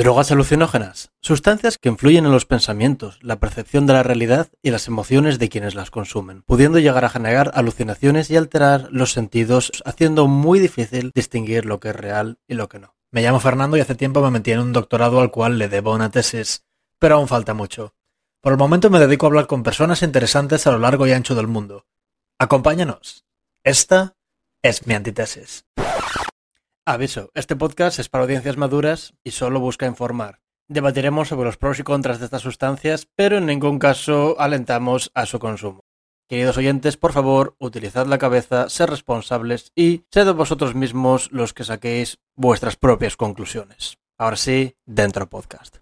Drogas alucinógenas, sustancias que influyen en los pensamientos, la percepción de la realidad y las emociones de quienes las consumen, pudiendo llegar a generar alucinaciones y alterar los sentidos, haciendo muy difícil distinguir lo que es real y lo que no. Me llamo Fernando y hace tiempo me metí en un doctorado al cual le debo una tesis, pero aún falta mucho. Por el momento me dedico a hablar con personas interesantes a lo largo y ancho del mundo. Acompáñanos. Esta es mi antitesis. Aviso, este podcast es para audiencias maduras y solo busca informar. Debatiremos sobre los pros y contras de estas sustancias, pero en ningún caso alentamos a su consumo. Queridos oyentes, por favor, utilizad la cabeza, sed responsables y sed vosotros mismos los que saquéis vuestras propias conclusiones. Ahora sí, dentro podcast.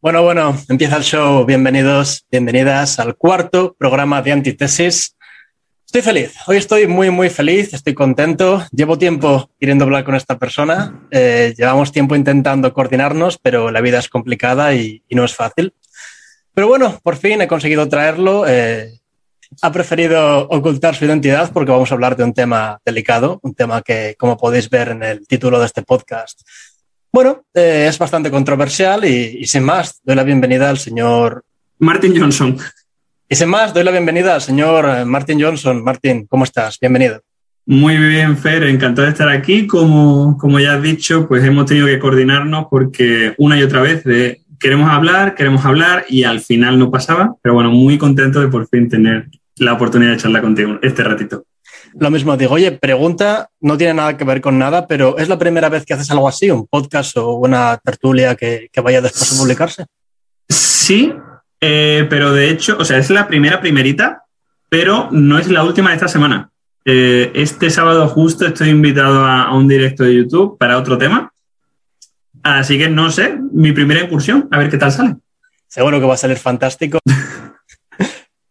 Bueno, bueno, empieza el show. Bienvenidos, bienvenidas al cuarto programa de Antitesis. Estoy feliz, hoy estoy muy, muy feliz, estoy contento. Llevo tiempo queriendo hablar con esta persona. Eh, llevamos tiempo intentando coordinarnos, pero la vida es complicada y, no es fácil. Pero bueno, por fin he conseguido traerlo. Eh, ha preferido ocultar su identidad porque vamos a hablar de un tema delicado, un tema que, como podéis ver en el título de este podcast, bueno, eh, es bastante controversial y, y, sin más, doy la bienvenida al señor Martin Johnson. Y sin más, doy la bienvenida al señor eh, Martin Johnson. Martin, ¿cómo estás? Bienvenido. Muy bien, Fer, encantado de estar aquí. Como, como ya has dicho, pues hemos tenido que coordinarnos porque una y otra vez de queremos hablar, queremos hablar y al final no pasaba. Pero bueno, muy contento de por fin tener la oportunidad de charlar contigo este ratito. Lo mismo digo, oye, pregunta, no tiene nada que ver con nada, pero ¿es la primera vez que haces algo así, un podcast o una tertulia que, que vaya después a publicarse? Sí, eh, pero de hecho, o sea, es la primera primerita, pero no es la última de esta semana. Eh, este sábado justo estoy invitado a, a, un directo de YouTube para otro tema. Así que no sé, mi primera incursión, a ver qué tal sale. Seguro que va a salir fantástico.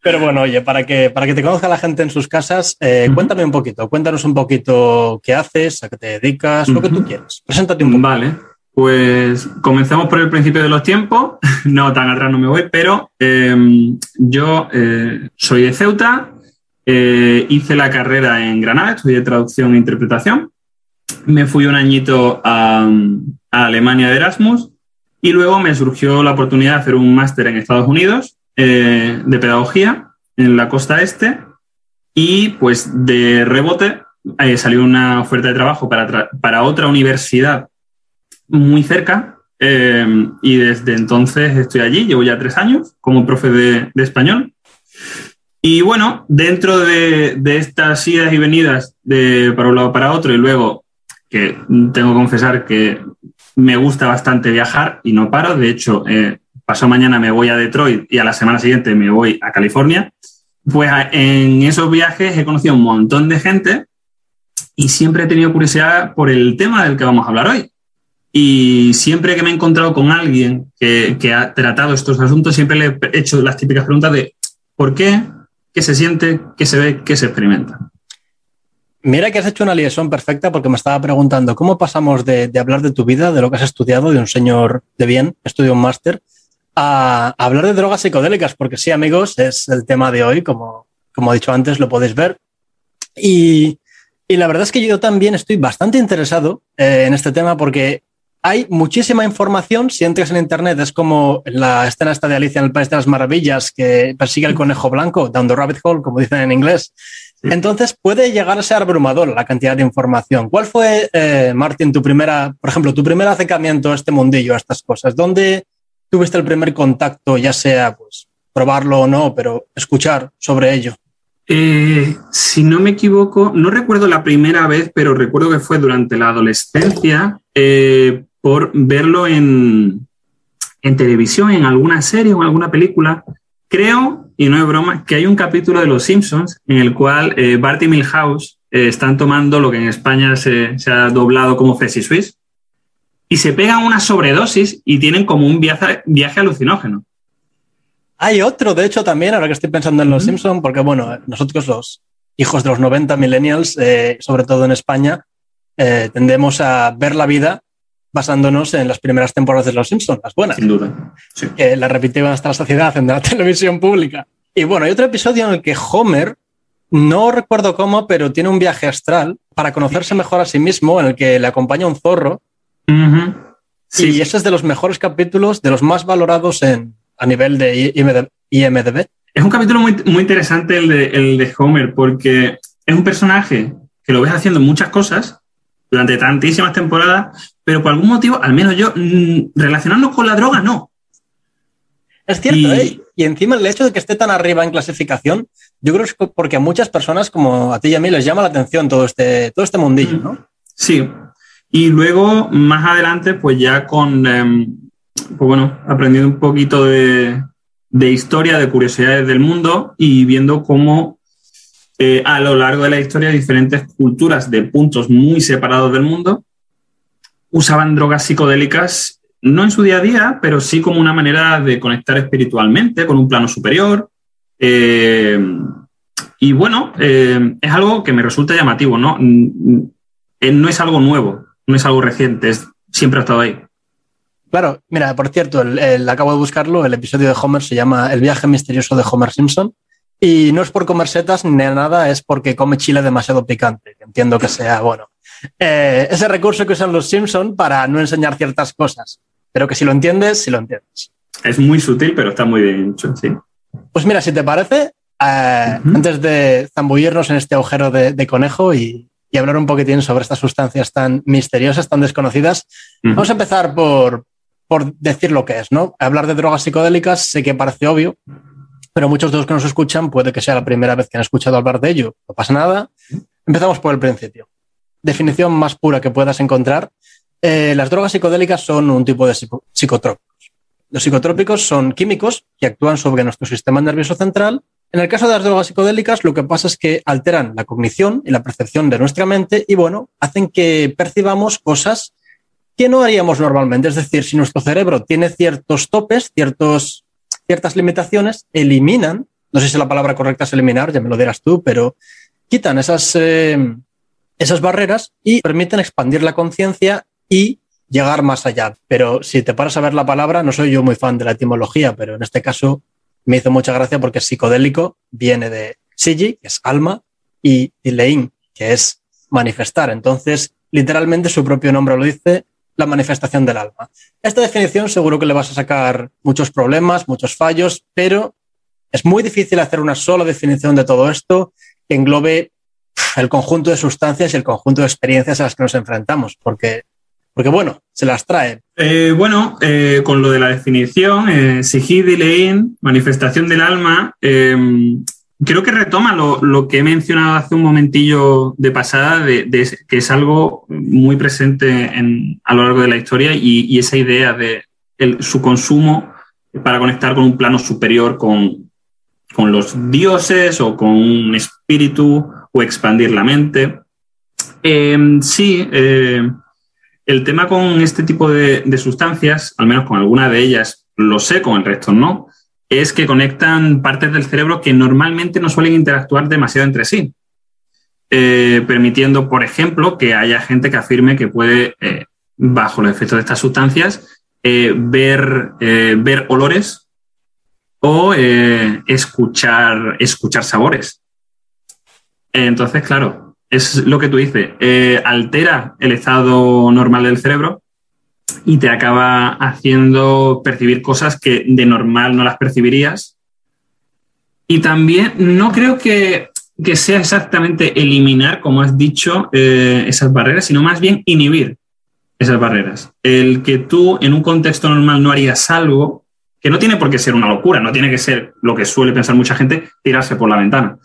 Pero bueno, oye, para que, para que te conozca la gente en sus casas, eh, cuéntame un poquito, cuéntanos un poquito qué haces, a qué te dedicas, lo que tú quieras. Preséntate un poco. Vale, pues comencemos por el principio de los tiempos. No, tan atrás no me voy, pero eh, yo eh, soy de Ceuta, eh, hice la carrera en Granada, estudié traducción e interpretación. Me fui un añito a, a Alemania de Erasmus y luego me surgió la oportunidad de hacer un máster en Estados Unidos eh, de pedagogía en la costa este y pues de rebote eh, salió una oferta de trabajo para, para otra universidad muy cerca eh, y desde entonces estoy allí, llevo ya tres años como profe de, español. Y bueno, dentro de, de, estas idas y venidas de para un lado para otro y luego que tengo que confesar que me gusta bastante viajar y no paro, de hecho eh, pasado mañana me voy a Detroit y a la semana siguiente me voy a California, pues en esos viajes he conocido un montón de gente y siempre he tenido curiosidad por el tema del que vamos a hablar hoy. Y siempre que me he encontrado con alguien que, ha tratado estos asuntos, siempre le he hecho las típicas preguntas de ¿por qué? ¿Qué se siente? ¿Qué se ve? ¿Qué se experimenta? Mira que has hecho una liaison perfecta porque me estaba preguntando cómo pasamos de, de, hablar de tu vida, de lo que has estudiado, de un señor de bien, estudió un máster, a, hablar de drogas psicodélicas, porque sí, amigos, es el tema de hoy, como, como he dicho antes, lo podéis ver. Y, y la verdad es que yo también estoy bastante interesado eh, en este tema porque hay muchísima información. Si entras en Internet, es como la escena esta de Alicia en el País de las Maravillas que persigue al conejo blanco, down the rabbit hole, como dicen en inglés. Entonces puede llegar a ser abrumador la cantidad de información. ¿Cuál fue, eh, Martín, tu primera, por ejemplo, tu primer acercamiento a este mundillo, a estas cosas? ¿Dónde tuviste el primer contacto, ya sea pues probarlo o no, pero escuchar sobre ello? Eh, si no me equivoco, no recuerdo la primera vez, pero recuerdo que fue durante la adolescencia eh, por verlo en, en, televisión, en alguna serie o en alguna película. Creo, y no es broma, que hay un capítulo de Los Simpsons en el cual eh, Bart y Milhouse están tomando lo que en España se, ha doblado como Fesi Swiss y se pegan una sobredosis y tienen como un viaje, viaje alucinógeno. Hay otro, de hecho, también, ahora que estoy pensando en Los mm -hmm. Simpson, porque bueno, nosotros los hijos de los 90 millennials, eh, sobre todo en España, eh, tendemos a ver la vida basándonos en las primeras temporadas de Los Simpsons, las buenas. Sin duda. Sí. Que la repetimos hasta la sociedad en la televisión pública. Y bueno, hay otro episodio en el que Homer, no recuerdo cómo, pero tiene un viaje astral para conocerse mejor a sí mismo, en el que le acompaña un zorro. Uh -huh. sí. Y ese es de los mejores capítulos, de los más valorados en, a nivel de IMDB. Es un capítulo muy, muy interesante el de, el de Homer, porque es un personaje que lo ves haciendo muchas cosas durante tantísimas temporadas, pero por algún motivo, al menos yo, mmm, relacionarnos con la droga, no. Es cierto, y... ¿eh? Y encima el hecho de que esté tan arriba en clasificación, yo creo que es porque a muchas personas como a ti y a mí les llama la atención todo este, todo este mundillo, ¿no? Sí. Y luego, más adelante, pues ya con, eh, pues bueno, aprendiendo un poquito de, de, historia, de curiosidades del mundo y viendo cómo eh, a lo largo de la historia diferentes culturas de puntos muy separados del mundo usaban drogas psicodélicas no en su día a día, pero sí como una manera de conectar espiritualmente con un plano superior. Eh, y bueno, eh, es algo que me resulta llamativo, ¿no? No es algo nuevo, no es algo reciente, es, siempre ha estado ahí. Claro, mira, por cierto, el, el, acabo de buscarlo, el episodio de Homer se llama El viaje misterioso de Homer Simpson. Y no es por comer setas ni nada, es porque come chile demasiado picante. Entiendo que sea, bueno, eh, ese recurso que usan los Simpson para no enseñar ciertas cosas. Pero que si lo entiendes, si lo entiendes. Es muy sutil, pero está muy bien hecho, sí. Pues mira, si te parece, eh, uh -huh. antes de zambullirnos en este agujero de, de conejo y, y, hablar un poquitín sobre estas sustancias tan misteriosas, tan desconocidas, uh -huh. vamos a empezar por, por decir lo que es, ¿no? Hablar de drogas psicodélicas sé que parece obvio, pero muchos de los que nos escuchan puede que sea la primera vez que han escuchado hablar de ello. No pasa nada. Empezamos por el principio definición más pura que puedas encontrar, eh, las drogas psicodélicas son un tipo de psicotrópicos. Los psicotrópicos son químicos que actúan sobre nuestro sistema nervioso central. En el caso de las drogas psicodélicas, lo que pasa es que alteran la cognición y la percepción de nuestra mente y, bueno, hacen que percibamos cosas que no haríamos normalmente. Es decir, si nuestro cerebro tiene ciertos topes, ciertas limitaciones, eliminan, no sé si la palabra correcta es eliminar, ya me lo dirás tú, pero quitan esas, eh, esas barreras y permiten expandir la conciencia y llegar más allá. Pero si te paras a ver la palabra, no soy yo muy fan de la etimología, pero en este caso me hizo mucha gracia porque psicodélico viene de Sigi, que es alma, y Dilein, que es manifestar. Entonces, literalmente su propio nombre lo dice, la manifestación del alma. Esta definición seguro que le vas a sacar muchos problemas, muchos fallos, pero es muy difícil hacer una sola definición de todo esto que englobe el conjunto de sustancias y el conjunto de experiencias a las que nos enfrentamos, porque, porque bueno, se las trae. Eh, bueno, eh, con lo de la definición, eh, manifestación del alma, eh, creo que retoma lo, que he mencionado hace un momentillo de pasada, que es algo muy presente en, a lo largo de la historia y, esa idea de su consumo para conectar con un plano superior, con, los dioses o con un espíritu o expandir la mente. Eh, sí, el tema con este tipo de, sustancias, al menos con alguna de ellas, lo sé, con el resto no, es que conectan partes del cerebro que normalmente no suelen interactuar demasiado entre sí, eh, permitiendo, por ejemplo, que haya gente que afirme que puede, eh, bajo los efectos de estas sustancias, eh, ver, olores o escuchar sabores. Entonces, claro, es lo que tú dices, eh, altera el estado normal del cerebro y te acaba haciendo percibir cosas que de normal no las percibirías. Y también no creo que, que sea exactamente eliminar, como has dicho, eh, esas barreras, sino más bien inhibir esas barreras. El que tú en un contexto normal no harías algo, que no tiene por qué ser una locura, no tiene que ser lo que suele pensar mucha gente, tirarse por la ventana.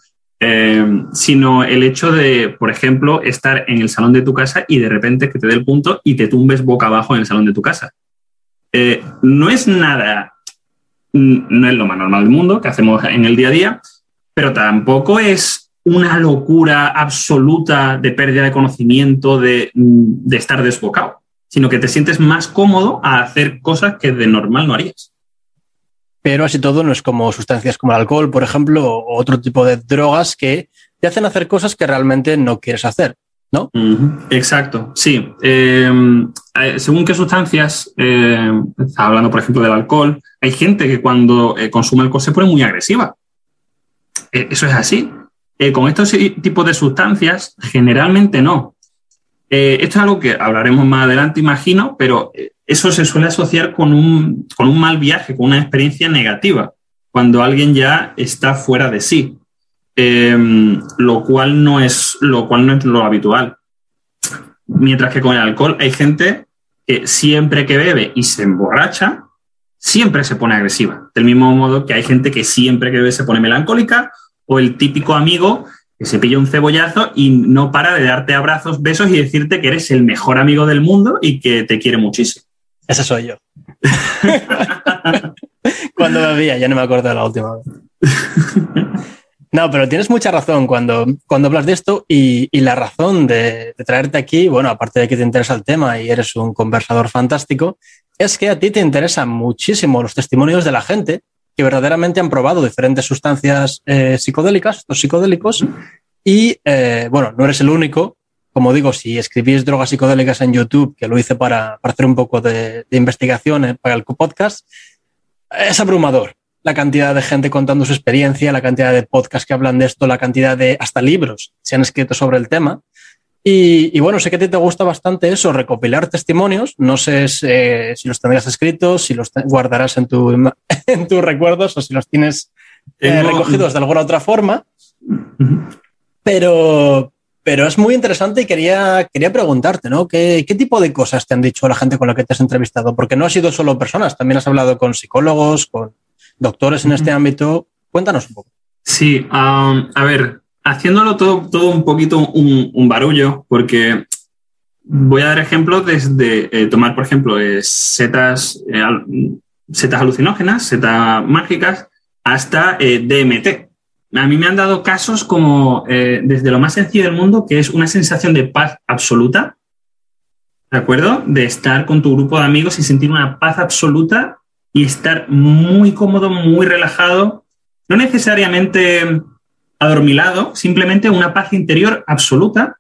Eh, sino el hecho de, por ejemplo, estar en el salón de tu casa y de repente que te dé el punto y te tumbes boca abajo en el salón de tu casa. Eh, no es nada, no es lo más normal del mundo que hacemos en el día a día, pero tampoco es una locura absoluta de pérdida de conocimiento, de, de estar desbocado, sino que te sientes más cómodo a hacer cosas que de normal no harías pero así todo no es como sustancias como el alcohol, por ejemplo, o otro tipo de drogas que te hacen hacer cosas que realmente no quieres hacer. ¿no? Exacto, sí. Em, eh, según qué sustancias, eh, hablando por ejemplo del alcohol, hay gente que cuando eh, consume alcohol se pone muy agresiva. eso es así. con estos tipos de sustancias, generalmente no. Esto es algo que hablaremos más adelante, imagino, pero eso se suele asociar con un, con un mal viaje, con una experiencia negativa, cuando alguien ya está fuera de sí. Em, lo, cual no es, lo cual no es lo habitual. Mientras que con el alcohol hay gente que siempre que bebe y se emborracha, siempre se pone agresiva. Del mismo modo que hay gente que siempre que bebe se pone melancólica o el típico amigo que se pilla un cebollazo y no para de darte abrazos, besos y decirte que eres el mejor amigo del mundo y que te quiere muchísimo. Ese soy yo. Cuando bebía, ya no me acuerdo de la última vez. No, pero tienes mucha razón cuando, cuando hablas de esto y, la razón de, traerte aquí, bueno, aparte de que te interesa el tema y eres un conversador fantástico, es que a ti te interesan muchísimo los testimonios de la gente que verdaderamente han probado diferentes sustancias eh, psicodélicas, estos psicodélicos, y eh, bueno, no eres el único. Como digo, si escribís drogas psicodélicas en YouTube, que lo hice para, hacer un poco de, investigación eh, para el podcast, es abrumador la cantidad de gente contando su experiencia, la cantidad de podcasts que hablan de esto, la cantidad de hasta libros se han escrito sobre el tema. Y, bueno, sé que a ti te gusta bastante eso, recopilar testimonios. No sé si los tendrás escritos, si los guardarás en, tu, en tus recuerdos o si los tienes eh, recogidos de alguna otra forma. Pero, pero es muy interesante y quería, quería preguntarte, ¿no? ¿Qué, ¿Qué, tipo de cosas te han dicho la gente con la que te has entrevistado? Porque no has sido solo personas, también has hablado con psicólogos, con doctores en este ámbito. Cuéntanos un poco. Sí, um, a ver, haciéndolo todo, todo un poquito un, barullo, porque voy a dar ejemplos desde eh, tomar, por ejemplo, eh, setas, eh, setas alucinógenas, setas mágicas, hasta DMT. A mí me han dado casos como desde lo más sencillo del mundo, que es una sensación de paz absoluta, ¿de acuerdo? De estar con tu grupo de amigos y sentir una paz absoluta y estar muy cómodo, muy relajado, no necesariamente adormilado, simplemente una paz interior absoluta,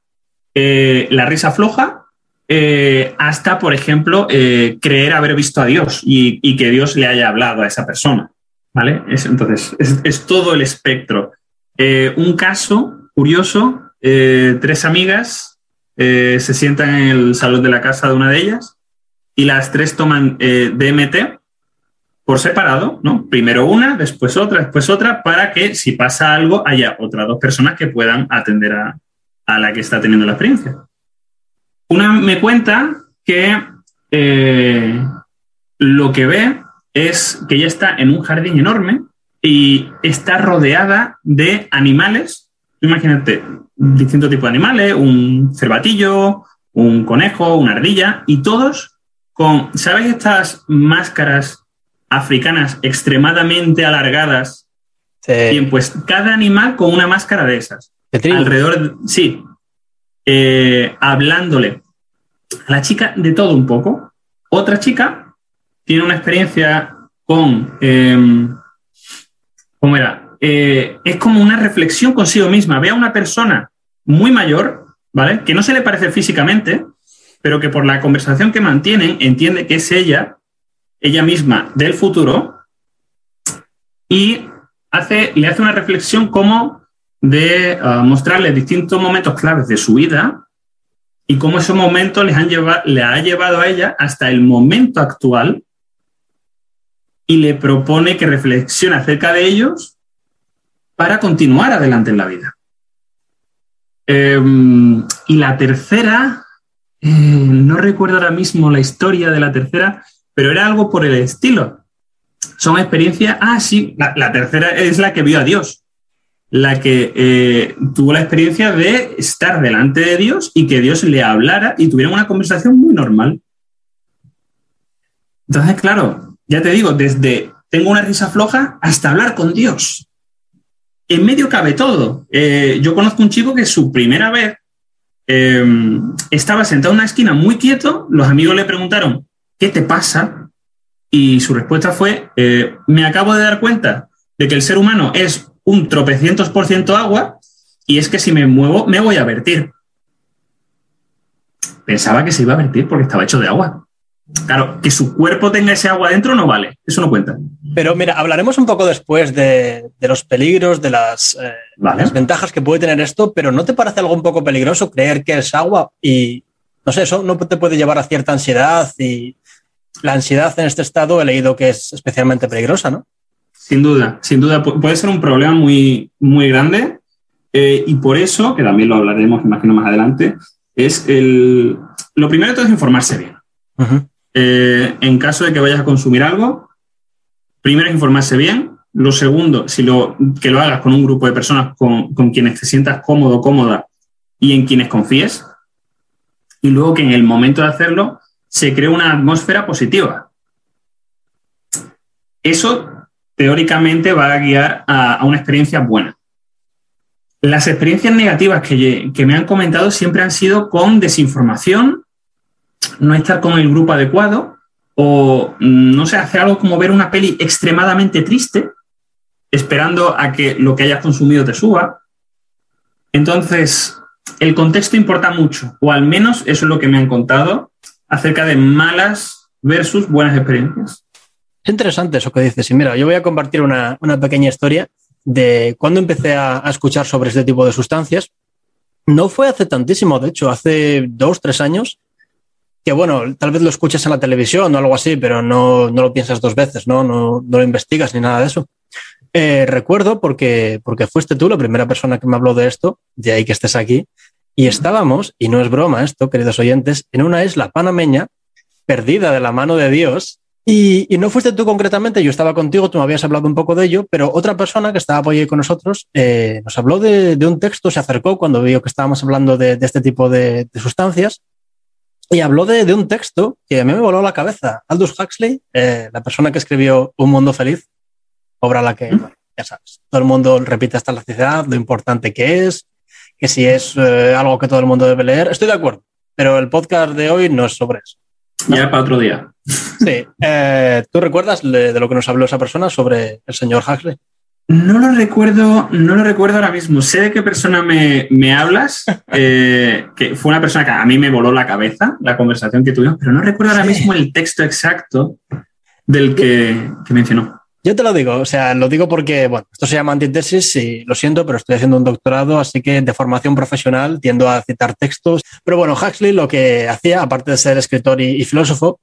eh, la risa floja, eh, hasta, por ejemplo, eh, creer haber visto a Dios y, que Dios le haya hablado a esa persona. ¿Vale? entonces, es, todo el espectro. un caso curioso, tres amigas se sientan en el salón de la casa de una de ellas y las tres toman DMT por separado, ¿no? Primero una, después otra, después otra, para que si pasa algo haya otras dos personas que puedan atender a, la que está teniendo la experiencia. Una me cuenta que eh, lo que ve es que ella está en un jardín enorme y está rodeada de animales. Imagínate, distintos tipos de animales, un cervatillo, un conejo, una ardilla, y todos con, ¿sabes estas máscaras africanas extremadamente alargadas. Bien, pues cada animal con una máscara de esas. Alrededor, sí, eh, hablándole a la chica de todo un poco. Otra chica tiene una experiencia con, em, ¿cómo era? Eh, es como una reflexión consigo misma. Ve a una persona muy mayor, ¿vale? Que no se le parece físicamente, pero que por la conversación que mantienen entiende que es ella ella misma del futuro y hace, le hace una reflexión como de uh, mostrarle distintos momentos claves de su vida y cómo esos momentos les han le ha llevado a ella hasta el momento actual y le propone que reflexione acerca de ellos para continuar adelante en la vida. Em, y la tercera, eh, no recuerdo ahora mismo la historia de la tercera, pero era algo por el estilo. Son experiencias, ah, sí, la, tercera es la que vio a Dios, la que eh, tuvo la experiencia de estar delante de Dios y que Dios le hablara y tuvieran una conversación muy normal. Entonces, claro, ya te digo, desde tengo una risa floja hasta hablar con Dios. En medio cabe todo. Eh, yo conozco un chico que su primera vez eh, estaba sentado en una esquina muy quieto, los amigos le preguntaron, ¿qué te pasa? Y su respuesta fue, eh, me acabo de dar cuenta de que el ser humano es un tropecientos por ciento agua y es que si me muevo me voy a vertir. pensaba que se iba a vertir porque estaba hecho de agua. Claro, que su cuerpo tenga ese agua dentro no vale, eso no cuenta. Pero mira, hablaremos un poco después de, los peligros, de las, eh, las, ventajas que puede tener esto, pero ¿no te parece algo un poco peligroso creer que es agua y, no sé, eso no te puede llevar a cierta ansiedad y la ansiedad en este estado he leído que es especialmente peligrosa, ¿no? Sin duda, sin duda puede ser un problema muy, muy grande eh, y por eso, que también lo hablaremos, imagino, más adelante, es el... Lo primero de todo es informarse bien. Eh, en caso de que vayas a consumir algo, primero es informarse bien. Lo segundo, si lo, que lo hagas con un grupo de personas con, con quienes te sientas cómodo, cómoda y en quienes confíes. Y luego que en el momento de hacerlo se cree una atmósfera positiva. Eso teóricamente va a guiar a, una experiencia buena. Las experiencias negativas que, que, me han comentado siempre han sido con desinformación no estar con el grupo adecuado o, mm, no sé, hacer algo como ver una peli extremadamente triste, esperando a que lo que hayas consumido te suba. Entonces, el contexto importa mucho, o al menos eso es lo que me han contado acerca de malas versus buenas experiencias. Es interesante eso que dices. Y mira, yo voy a compartir una, pequeña historia de cuando empecé a, escuchar sobre este tipo de sustancias. No fue hace tantísimo, de hecho, hace dos, tres años, que bueno, tal vez lo escuches en la televisión o algo así, pero no, no lo piensas dos veces, ¿no? No, no lo investigas ni nada de eso. Eh, recuerdo porque, porque fuiste tú la primera persona que me habló de esto, de ahí que estés aquí, y estábamos, y no es broma esto, queridos oyentes, en una isla panameña, perdida de la mano de Dios, y, y, no fuiste tú concretamente, yo estaba contigo, tú me habías hablado un poco de ello, pero otra persona que estaba por ahí con nosotros eh, nos habló de, de, un texto, se acercó cuando vio que estábamos hablando de, de este tipo de, de, sustancias y habló de, un texto que a mí me voló la cabeza. Aldous Huxley, eh, la persona que escribió Un Mundo Feliz, obra la que, ya sabes, todo el mundo repite hasta la ciudad, lo importante que es, que si es eh, algo que todo el mundo debe leer. Estoy de acuerdo, pero el podcast de hoy no es sobre eso. Ya para otro día. Sí. Eh, ¿Tú recuerdas de lo que nos habló esa persona sobre el señor Huxley? No lo recuerdo, no lo recuerdo ahora mismo. Sé de qué persona me, me hablas, eh, que fue una persona que a mí me voló la cabeza la conversación que tuvimos, pero no recuerdo ahora mismo el texto exacto del que, que, mencionó. Yo te lo digo, o sea, lo digo porque, bueno, esto se llama antitesis y lo siento, pero estoy haciendo un doctorado, así que de formación profesional tiendo a citar textos. Pero bueno, Huxley lo que hacía, aparte de ser escritor y, filósofo,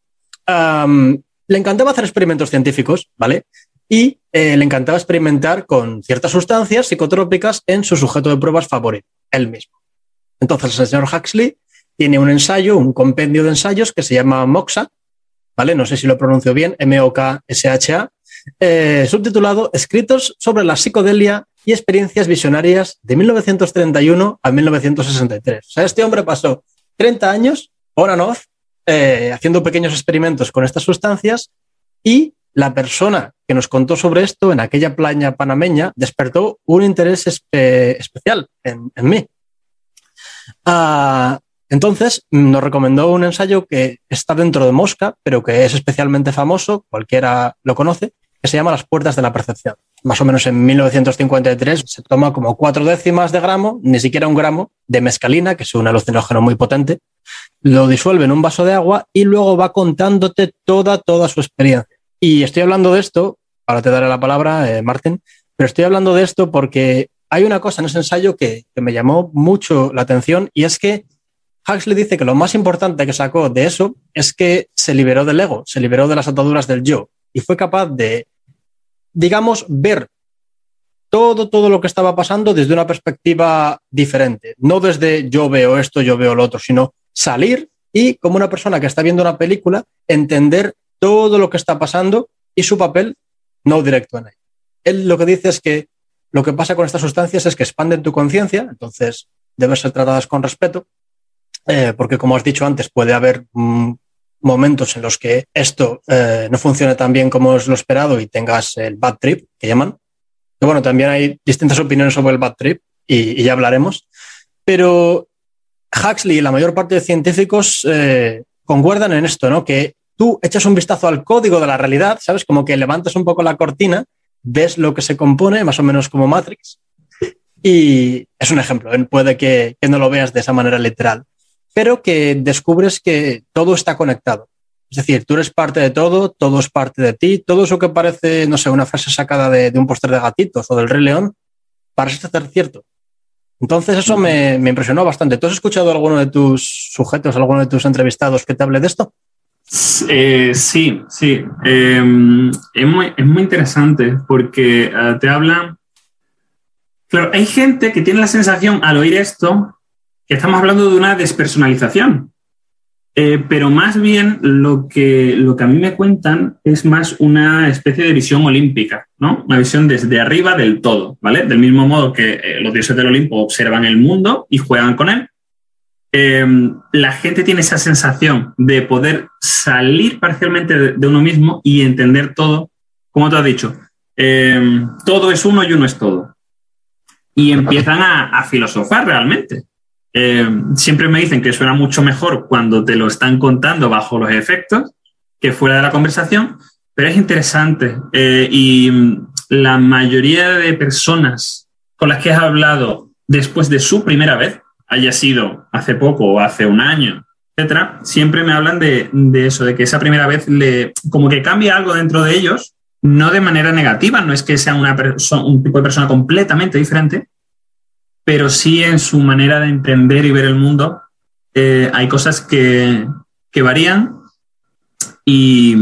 le encantaba hacer experimentos científicos, ¿vale? y eh, le encantaba experimentar con ciertas sustancias psicotrópicas en su sujeto de pruebas favorito, él mismo. Entonces el señor Huxley tiene un ensayo, un compendio de ensayos que se llama MOXA, ¿vale? No sé si lo pronuncio bien, M-O-K-S-H-A, eh, subtitulado Escritos sobre la psicodelia y experiencias visionarias de 1931 a 1963. O sea, este hombre pasó 30 años, on and off, eh, haciendo pequeños experimentos con estas sustancias y la persona que nos contó sobre esto en aquella playa panameña despertó un interés especial en, mí. Ah, entonces nos recomendó un ensayo que está dentro de Mosca, pero que es especialmente famoso, cualquiera lo conoce, que se llama Las Puertas de la Percepción. Más o menos en 1953 se toma como cuatro décimas de gramo, ni siquiera un gramo, de mescalina, que es un alucinógeno muy potente, lo disuelve en un vaso de agua y luego va contándote toda, toda su experiencia. Y estoy hablando de esto, ahora te daré la palabra, eh, Martín, pero estoy hablando de esto porque hay una cosa en ese ensayo que, me llamó mucho la atención y es que Huxley dice que lo más importante que sacó de eso es que se liberó del ego, se liberó de las ataduras del yo y fue capaz de, digamos, ver todo, todo lo que estaba pasando desde una perspectiva diferente. No desde yo veo esto, yo veo lo otro, sino salir y, como una persona que está viendo una película, entender todo lo que está pasando y su papel no directo en él. Él lo que dice es que lo que pasa con estas sustancias es que expanden tu conciencia, entonces deben ser tratadas con respeto, eh, porque como has dicho antes, puede haber mm, momentos en los que esto eh, no funcione tan bien como es lo esperado y tengas el bad trip, que llaman. Que bueno, también hay distintas opiniones sobre el bad trip y, ya hablaremos. Pero Huxley y la mayor parte de científicos eh, concuerdan en esto, ¿no? Que tú echas un vistazo al código de la realidad, ¿sabes? Como que levantas un poco la cortina, ves lo que se compone, más o menos como Matrix. Y es un ejemplo, puede que, no lo veas de esa manera literal. Pero que descubres que todo está conectado. Es decir, tú eres parte de todo, todo es parte de ti, todo eso que parece, no sé, una frase sacada de, un póster de gatitos o del Rey León, parece ser cierto. Entonces eso me, impresionó bastante. ¿Tú has escuchado alguno de tus sujetos, alguno de tus entrevistados que te hable de esto? Eh, sí, sí. Em, es, muy, interesante porque eh, te hablan... Claro, hay gente que tiene la sensación al oír esto estamos hablando de una despersonalización. Eh, pero más bien lo que, lo que a mí me cuentan es más una especie de visión olímpica, ¿no? Una visión desde arriba del todo, ¿vale? Del mismo modo que eh, los dioses del Olimpo observan el mundo y juegan con él. Em, la gente tiene esa sensación de poder salir parcialmente de, uno mismo y entender todo, como tú has dicho, em, todo es uno y uno es todo. Y empiezan a filosofar realmente. Eh, siempre me dicen que suena mucho mejor cuando te lo están contando bajo los efectos que fuera de la conversación, pero es interesante. Eh, y mm, la mayoría de personas con las que has hablado después de su primera vez, haya sido hace poco o hace un año, etcétera, siempre me hablan de, eso, de que esa primera vez le, como que cambia algo dentro de ellos, no de manera negativa, no es que sea una un tipo de persona completamente diferente, pero sí en su manera de entender y ver el mundo eh, hay cosas que, varían y,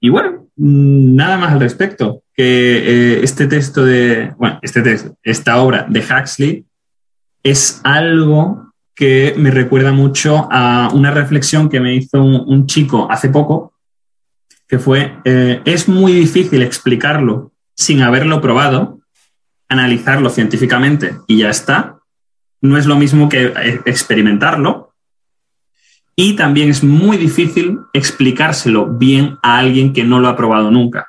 y, bueno, nada más al respecto. Que eh, este texto de, bueno, este texto, esta obra de Huxley es algo que me recuerda mucho a una reflexión que me hizo un, chico hace poco, que fue, eh, es muy difícil explicarlo sin haberlo probado, analizarlo científicamente y ya está. No es lo mismo que eh, experimentarlo. Y también es muy difícil explicárselo bien a alguien que no lo ha probado nunca.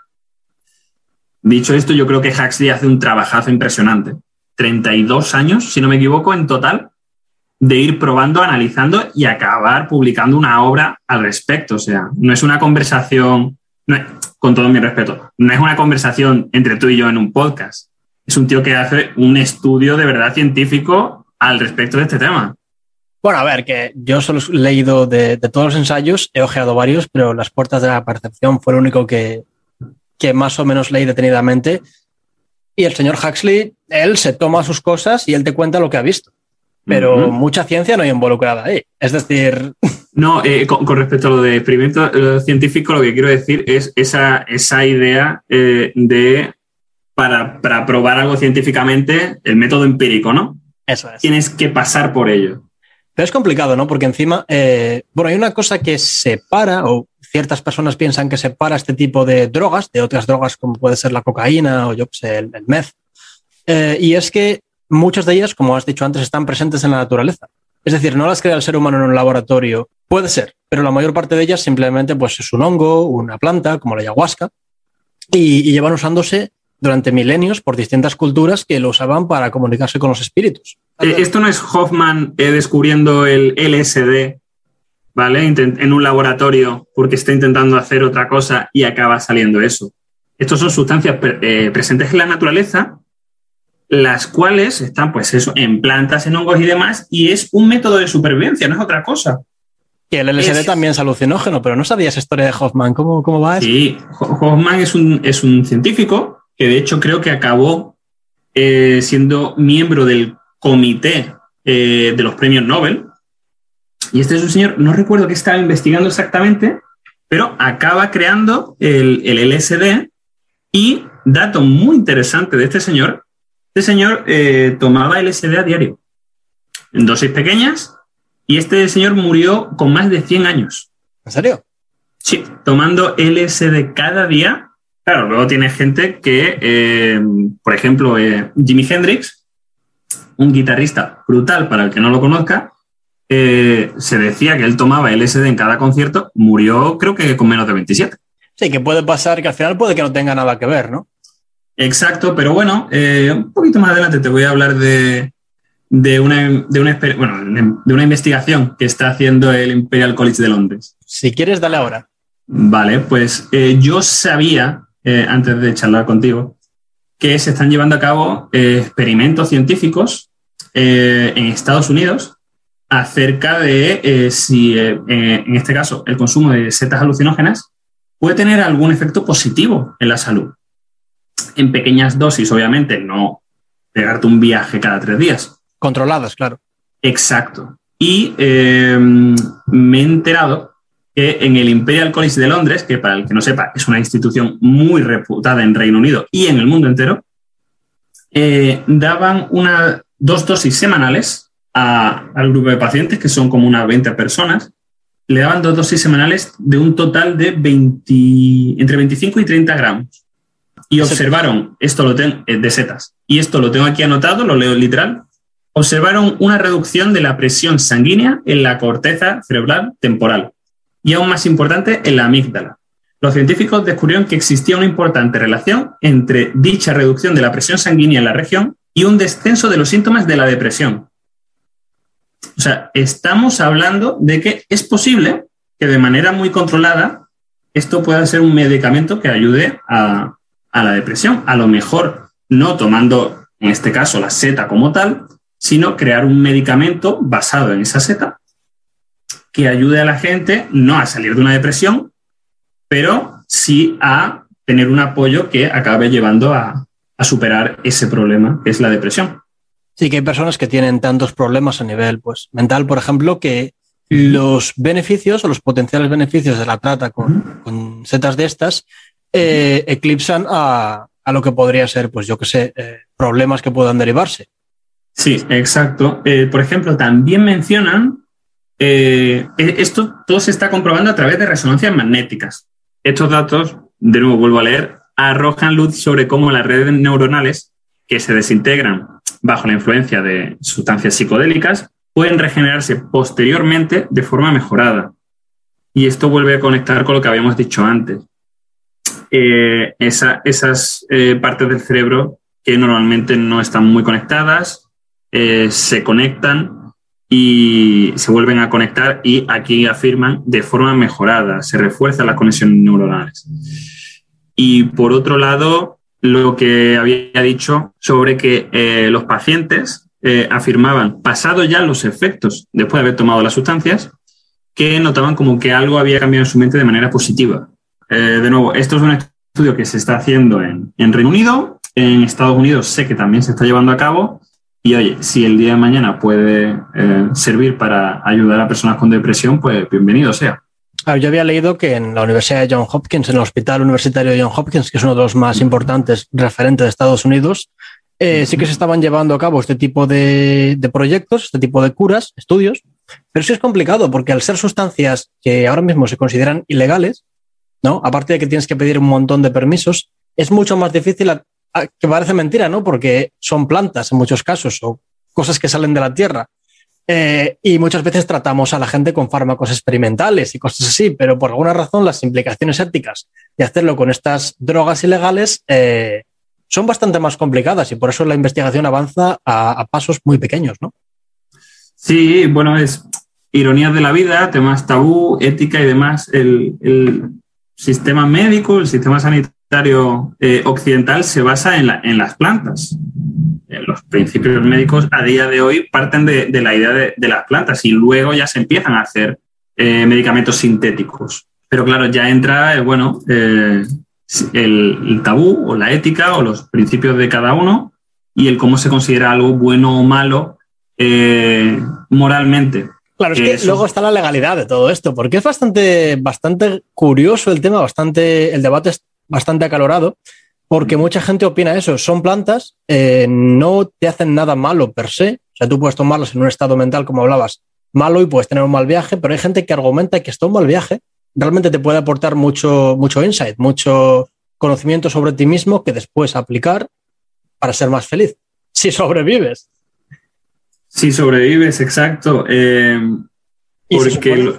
Dicho esto, yo creo que Huxley hace un trabajazo impresionante. 32 años, si no me equivoco, en total, de ir probando, analizando y acabar publicando una obra al respecto. O sea, no es una conversación, con todo mi respeto, no es una conversación entre tú y yo en un podcast es un tío que hace un estudio de verdad científico al respecto de este tema. Bueno, a ver, que yo solo he leído de, todos los ensayos, he ojeado varios, pero Las Puertas de la Percepción fue el único que, que más o menos leí detenidamente. Y el señor Huxley, él se toma sus cosas y él te cuenta lo que ha visto. Pero mucha ciencia no hay involucrada ahí. Es decir. No, eh, con, respecto a lo de experimento científico, lo que quiero decir es esa, esa idea eh, de para, probar algo científicamente, el método empírico, ¿no? Eso es. Tienes que pasar por ello. Pero es complicado, ¿no? Porque encima, eh, bueno, hay una cosa que separa, o ciertas personas piensan que separa este tipo de drogas de otras drogas como puede ser la cocaína o yo qué sé, el, meth. Eh, y es que muchas de ellas, como has dicho antes, están presentes en la naturaleza. Es decir, no las crea el ser humano en un laboratorio. Puede ser, pero la mayor parte de ellas simplemente pues, es un hongo, una planta, como la ayahuasca, y, y llevan usándose durante milenios por distintas culturas que lo usaban para comunicarse con los espíritus. Eh, esto no es Hoffman eh, descubriendo el LSD, ¿vale? En un laboratorio porque está intentando hacer otra cosa y acaba saliendo eso. Estos son sustancias eh, presentes en la naturaleza, las cuales están, pues eso, en plantas, en hongos y demás, y es un método de supervivencia, no es otra cosa. Y el LSD también es alucinógeno, pero no sabías historia de Hoffman. ¿Cómo, cómo va eso? Sí, Hoffman es un, es un científico que de hecho creo que acabó eh, siendo miembro del comité eh, de los premios Nobel. Y este es un señor, no recuerdo qué estaba investigando exactamente, pero acaba creando el, LSD y, dato muy interesante de este señor, este señor eh, tomaba LSD a diario, en dosis pequeñas, y este señor murió con más de 100 años. ¿En serio? Sí, tomando LSD cada día Claro, luego tiene gente que, eh, por ejemplo, eh, Jimi Hendrix, un guitarrista brutal para el que no lo conozca, eh, se decía que él tomaba LSD en cada concierto, murió creo que con menos de 27. Sí, que puede pasar que al final puede que no tenga nada que ver, ¿no? Exacto, pero bueno, un poquito más adelante te voy a hablar de, una, de, una, de una investigación que está haciendo el Imperial College de Londres. Si quieres, dale ahora. Vale, pues yo sabía eh, antes de charlar contigo, que se están llevando a cabo eh, experimentos científicos eh, en Estados Unidos acerca de si, en este caso, el consumo de setas alucinógenas puede tener algún efecto positivo en la salud. En pequeñas dosis, obviamente, no pegarte un viaje cada tres días. Controladas, claro. Exacto. Y me he enterado que en el Imperial College de Londres, que para el que no sepa es una institución muy reputada en Reino Unido y en el mundo entero, eh, daban una, dos dosis semanales al grupo de pacientes, que son como unas 20 personas, le daban dos dosis semanales de un total de 20, entre 25 y 30 gramos. Y observaron, esto lo tengo, eh, de setas, y esto lo tengo aquí anotado, lo leo literal, observaron una reducción de la presión sanguínea en la corteza cerebral temporal y aún más importante, en la amígdala. Los científicos descubrieron que existía una importante relación entre dicha reducción de la presión sanguínea en la región y un descenso de los síntomas de la depresión. O sea, estamos hablando de que es posible que de manera muy controlada esto pueda ser un medicamento que ayude a, la depresión. A lo mejor no tomando, en este caso, la seta como tal, sino crear un medicamento basado en esa seta que ayude a la gente no a salir de una depresión, pero sí a tener un apoyo que acabe llevando a, a superar ese problema que es la depresión. Sí, que hay personas que tienen tantos problemas a nivel pues, mental, por ejemplo, que los beneficios o los potenciales beneficios de la trata con, setas de estas eh, eclipsan a, lo que podría ser, pues yo que sé, eh, problemas que puedan derivarse. Sí, exacto. Eh, por ejemplo, también mencionan, esto todo se está comprobando a través de resonancias magnéticas. Estos datos, de nuevo vuelvo a leer, arrojan luz sobre cómo las redes neuronales que se desintegran bajo la influencia de sustancias psicodélicas, pueden regenerarse posteriormente de forma mejorada. Y esto vuelve a conectar con lo que habíamos dicho antes. Eh, esas eh, partes del cerebro que normalmente no están muy conectadas, eh, se conectan y se vuelven a conectar y aquí afirman de forma mejorada, se refuerzan las conexiones neuronales. Y por otro lado, lo que había dicho sobre que eh, los pacientes eh, afirmaban, pasados ya los efectos, después de haber tomado las sustancias, que notaban como que algo había cambiado en su mente de manera positiva. Eh, de nuevo, esto es un estudio que se está haciendo en, en, Reino Unido, en Estados Unidos sé que también se está llevando a cabo, y oye, si el día de mañana puede servir para ayudar a personas con depresión, pues bienvenido sea. Yo había leído que en la Universidad de John Hopkins, en el Hospital Universitario de John Hopkins, que es uno de los más importantes referentes de Estados Unidos, eh, sí que se estaban llevando a cabo este tipo de, proyectos, este tipo de curas, estudios, pero sí es complicado porque al ser sustancias que ahora mismo se consideran ilegales, ¿no? Aparte de que tienes que pedir un montón de permisos, es mucho más difícil, que parece mentira, ¿no? Porque son plantas en muchos casos o cosas que salen de la tierra eh, y muchas veces tratamos a la gente con fármacos experimentales y cosas así, pero por alguna razón las implicaciones éticas de hacerlo con estas drogas ilegales eh, son bastante más complicadas y por eso la investigación avanza a, pasos muy pequeños, ¿no? Sí, bueno, es ironías de la vida, temas tabú, ética y demás. El, sistema médico, el sistema sanitario eh, occidental se basa en, en las plantas los principios médicos a día de hoy parten de, la idea de, las plantas y luego ya se empiezan a hacer eh, medicamentos sintéticos. Pero claro, ya entra, eh, bueno, eh, el, tabú o la ética o los principios de cada uno y el cómo se considera algo bueno o malo moralmente. Claro, es que luego está la legalidad de todo esto, porque es bastante, bastante curioso el tema, bastante, el debate es bastante acalorado, porque mucha gente opina eso. Son plantas, eh, no te hacen nada malo per se. O sea, tú puedes tomarlas en un estado mental, como hablabas, malo y puedes tener un mal viaje, pero hay gente que argumenta que esto un mal viaje realmente te puede aportar mucho, mucho insight, mucho conocimiento sobre ti mismo que después aplicar para ser más feliz, si sobrevives. Si sobrevives, exacto. Eh, porque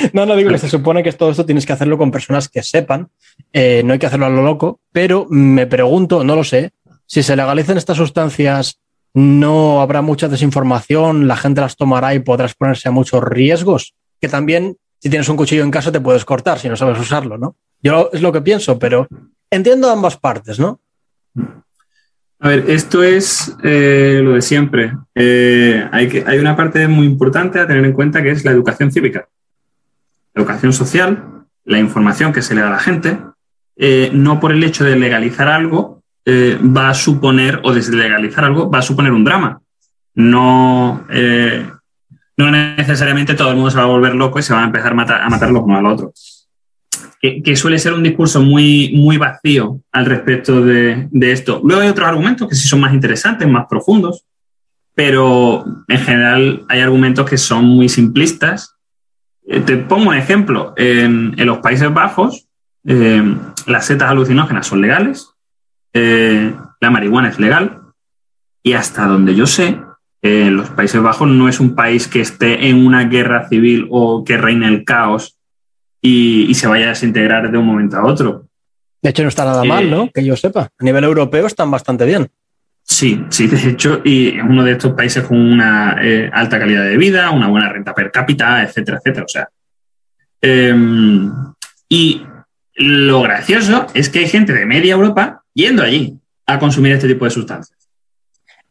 No, no digo que se supone que todo esto tienes que hacerlo con personas que sepan, eh, no hay que hacerlo a lo loco, pero me pregunto, no lo sé, si se legalicen estas sustancias, no habrá mucha desinformación, la gente las tomará y podrás ponerse a muchos riesgos, que también si tienes un cuchillo en casa te puedes cortar si no sabes usarlo, ¿no? Yo es lo que pienso, pero entiendo ambas partes, ¿no? A ver, esto es eh, lo de siempre. Eh, hay, que, hay una parte muy importante a tener en cuenta que es la educación cívica. Educación social, la información que se le da a la gente, eh, no por el hecho de legalizar algo va a suponer, o deslegalizar algo, va a suponer un drama. No, no necesariamente todo el mundo se va a volver loco y se va a empezar a matar, a matar los unos al otro que, suele ser un discurso muy, muy vacío al respecto de, esto. Luego hay otros argumentos que sí son más interesantes, más profundos, pero en general hay argumentos que son muy simplistas. Eh, te pongo un ejemplo. En, los Países Bajos, eh, las setas alucinógenas son legales, eh, la marihuana es legal, y hasta donde yo sé, los Países Bajos no es un país que esté en una guerra civil o que reine el caos y, se vaya a desintegrar de un momento a otro. De hecho, no está nada mal, ¿no? Que yo sepa. A nivel europeo están bastante bien. Sí, sí, de hecho, y es uno de estos países con una eh, alta calidad de vida, una buena renta per cápita, etcétera, etcétera. O sea. Em, y lo gracioso es que hay gente de media Europa yendo allí a consumir este tipo de sustancias.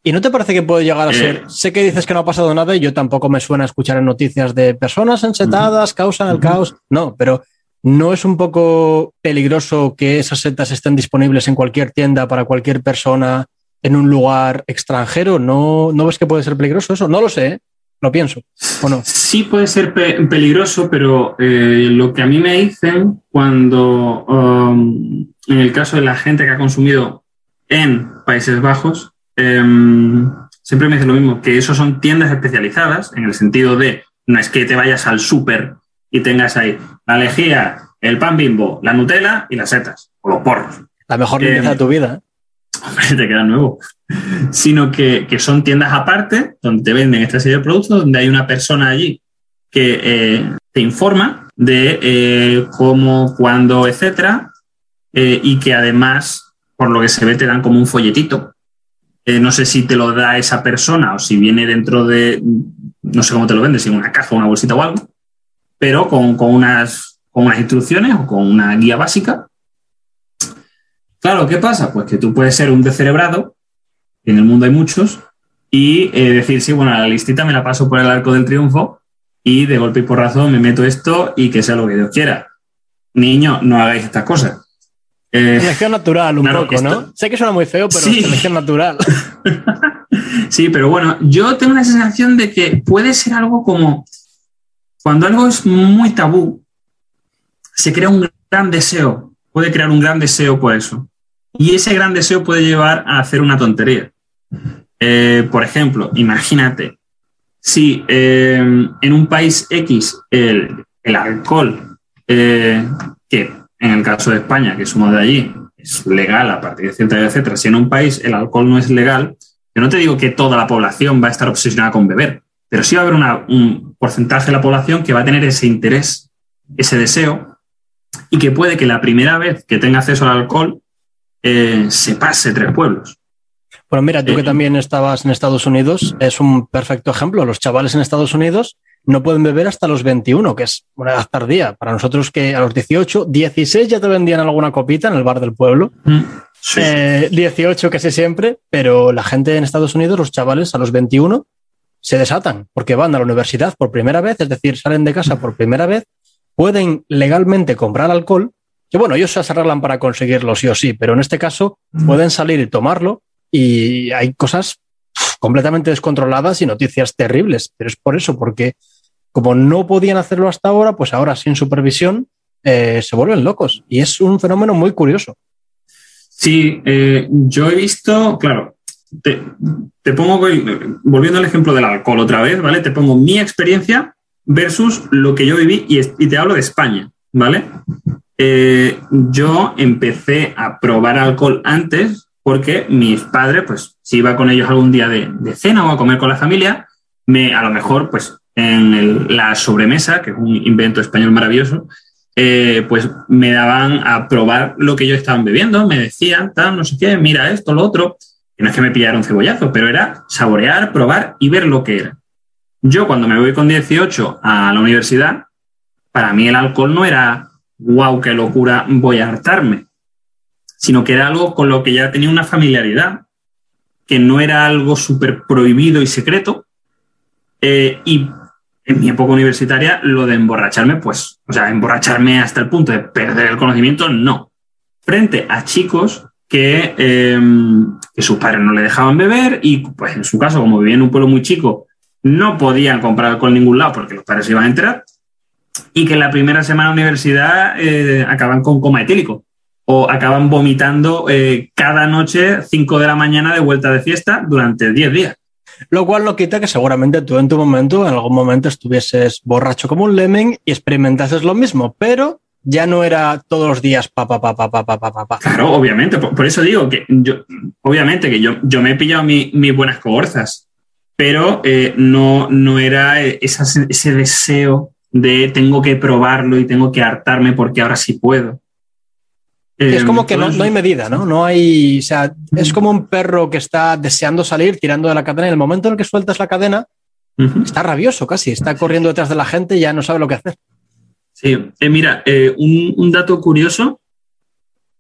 ¿Y no te parece que puede llegar a ser? Eh. sé que dices que no ha pasado nada y yo tampoco me suena escuchar en noticias de personas ensetadas, causan el caos. No, pero ¿no es un poco peligroso que esas setas estén disponibles en cualquier tienda para cualquier persona en un lugar extranjero? ¿No, ¿no ves que puede ser peligroso eso? No lo sé, ¿eh? lo pienso. ¿o no? Sí puede ser peligroso, pero eh, lo que a mí me dicen cuando, um, en el caso de la gente que ha consumido en Países Bajos, Em, siempre me dice lo mismo, que eso son tiendas especializadas, en el sentido de, no es que te vayas al súper y tengas ahí la lejía, el pan bimbo, la Nutella y las setas, o los porros. La mejor limpieza de tu vida. Hombre, te queda nuevo. Sino que, son tiendas aparte, donde te venden esta serie de productos, donde hay una persona allí que eh, te informa de eh, cómo, cuándo, etcétera, eh, y que además, por lo que se ve, te dan como un folletito no sé si te lo da esa persona o si viene dentro de, no sé cómo te lo vende, si una caja, una bolsita o algo, pero con, unas, unas instrucciones o con una guía básica. Claro, ¿qué pasa? Pues que tú puedes ser un descerebrado, en el mundo hay muchos, y eh, decir, sí, bueno, la listita me la paso por el arco del triunfo y de golpe y por razón me meto esto y que sea lo que Dios quiera. Niño, no hagáis estas cosas. Eh, selección natural, un poco, ¿no? Sé que suena muy feo, pero selección natural. sí, pero bueno, yo tengo la sensación de que puede ser algo como cuando algo es muy tabú, se crea un gran deseo, puede crear un gran deseo por eso. Y ese gran deseo puede llevar a hacer una tontería. Eh, por ejemplo, imagínate, si eh, en un país X el, alcohol, que en el caso de España, que somos de allí, es legal a partir de cierta edad, etcétera. Si en un país el alcohol no es legal, yo no te digo que toda la población va a estar obsesionada con beber, pero sí va a haber un porcentaje de la población que va a tener ese interés, ese deseo, y que puede que la primera vez que tenga acceso al alcohol eh, se pase tres pueblos. Bueno, mira, tú que eh, también estabas en Estados Unidos, es un perfecto ejemplo. Los chavales en Estados Unidos no pueden beber hasta los 21, que es una edad tardía. Para nosotros que a los 18, 16 ya te vendían alguna copita en el bar del pueblo. 18 mm, eh, casi siempre, pero la gente en Estados Unidos, los chavales a los 21, se desatan porque van a la universidad por primera vez, es decir, salen de casa por primera vez, pueden legalmente comprar alcohol, que bueno, ellos se arreglan para conseguirlo sí o sí, pero en este caso mm. pueden salir y tomarlo y hay cosas completamente descontroladas y noticias terribles, pero es por eso, porque como no podían hacerlo hasta ahora, pues ahora sin supervisión eh, se vuelven locos. Y es un fenómeno muy curioso. Sí, eh, yo he visto, claro, te, pongo, volviendo al ejemplo del alcohol otra vez, ¿vale? Te pongo mi experiencia versus lo que yo viví y, te hablo de España, ¿vale? Eh, yo empecé a probar alcohol antes porque mis padres, pues si iba con ellos algún día de, cena o a comer con la familia, me, a lo mejor, pues en la sobremesa, que es un invento español maravilloso, eh, pues me daban a probar lo que ellos estaban bebiendo, me decían, tal, no sé qué, mira esto, lo otro. Y no es que me pillaron cebollazo, pero era saborear, probar y ver lo que era. Yo cuando me voy con 18 a la universidad, para mí el alcohol no era, wow, qué locura, voy a hartarme, sino que era algo con lo que ya tenía una familiaridad que no era algo súper prohibido y secreto. Eh, y en mi época universitaria, lo de emborracharme, pues, o sea, emborracharme hasta el punto de perder el conocimiento, no. Frente a chicos que, em, que sus padres no le dejaban beber y, pues, en su caso, como vivía en un pueblo muy chico, no podían comprar alcohol en ningún lado porque los padres se iban a enterar y que en la primera semana de universidad eh, acaban con coma etílico o acaban vomitando eh, cada noche 5 de la mañana de vuelta de fiesta durante 10 días. Lo cual no quita que seguramente tú en tu momento, en algún momento, estuvieses borracho como un lemming y experimentases lo mismo, pero ya no era todos los días pa, pa, pa, pa, pa, pa, pa, pa. Claro, obviamente. Por, por, eso digo que yo, obviamente que yo, yo me he pillado mis mi buenas cogorzas, pero eh, no, no era esa, ese deseo de tengo que probarlo y tengo que hartarme porque ahora sí puedo. Es como que no, no, hay medida, ¿no? No hay, o sea, es como un perro que está deseando salir, tirando de la cadena, y en el momento en el que sueltas la cadena, uh -huh. está rabioso casi, está corriendo detrás de la gente y ya no sabe lo que hacer. Sí, eh, mira, eh, un, un, dato curioso,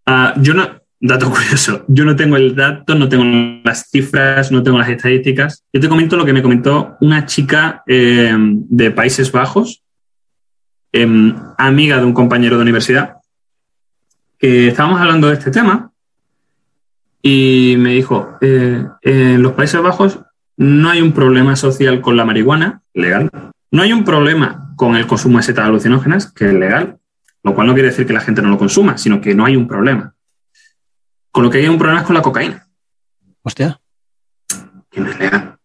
uh, yo no, dato curioso, yo no tengo el dato, no tengo las cifras, no tengo las estadísticas, yo te comento lo que me comentó una chica eh, de Países Bajos, em, amiga de un compañero de universidad, que estábamos hablando de este tema y me dijo, eh, en los Países Bajos no hay un problema social con la marihuana, legal, no hay un problema con el consumo de setas alucinógenas, que es legal, lo cual no quiere decir que la gente no lo consuma, sino que no hay un problema. Con lo que hay un problema es con la cocaína. Hostia. Que no es legal.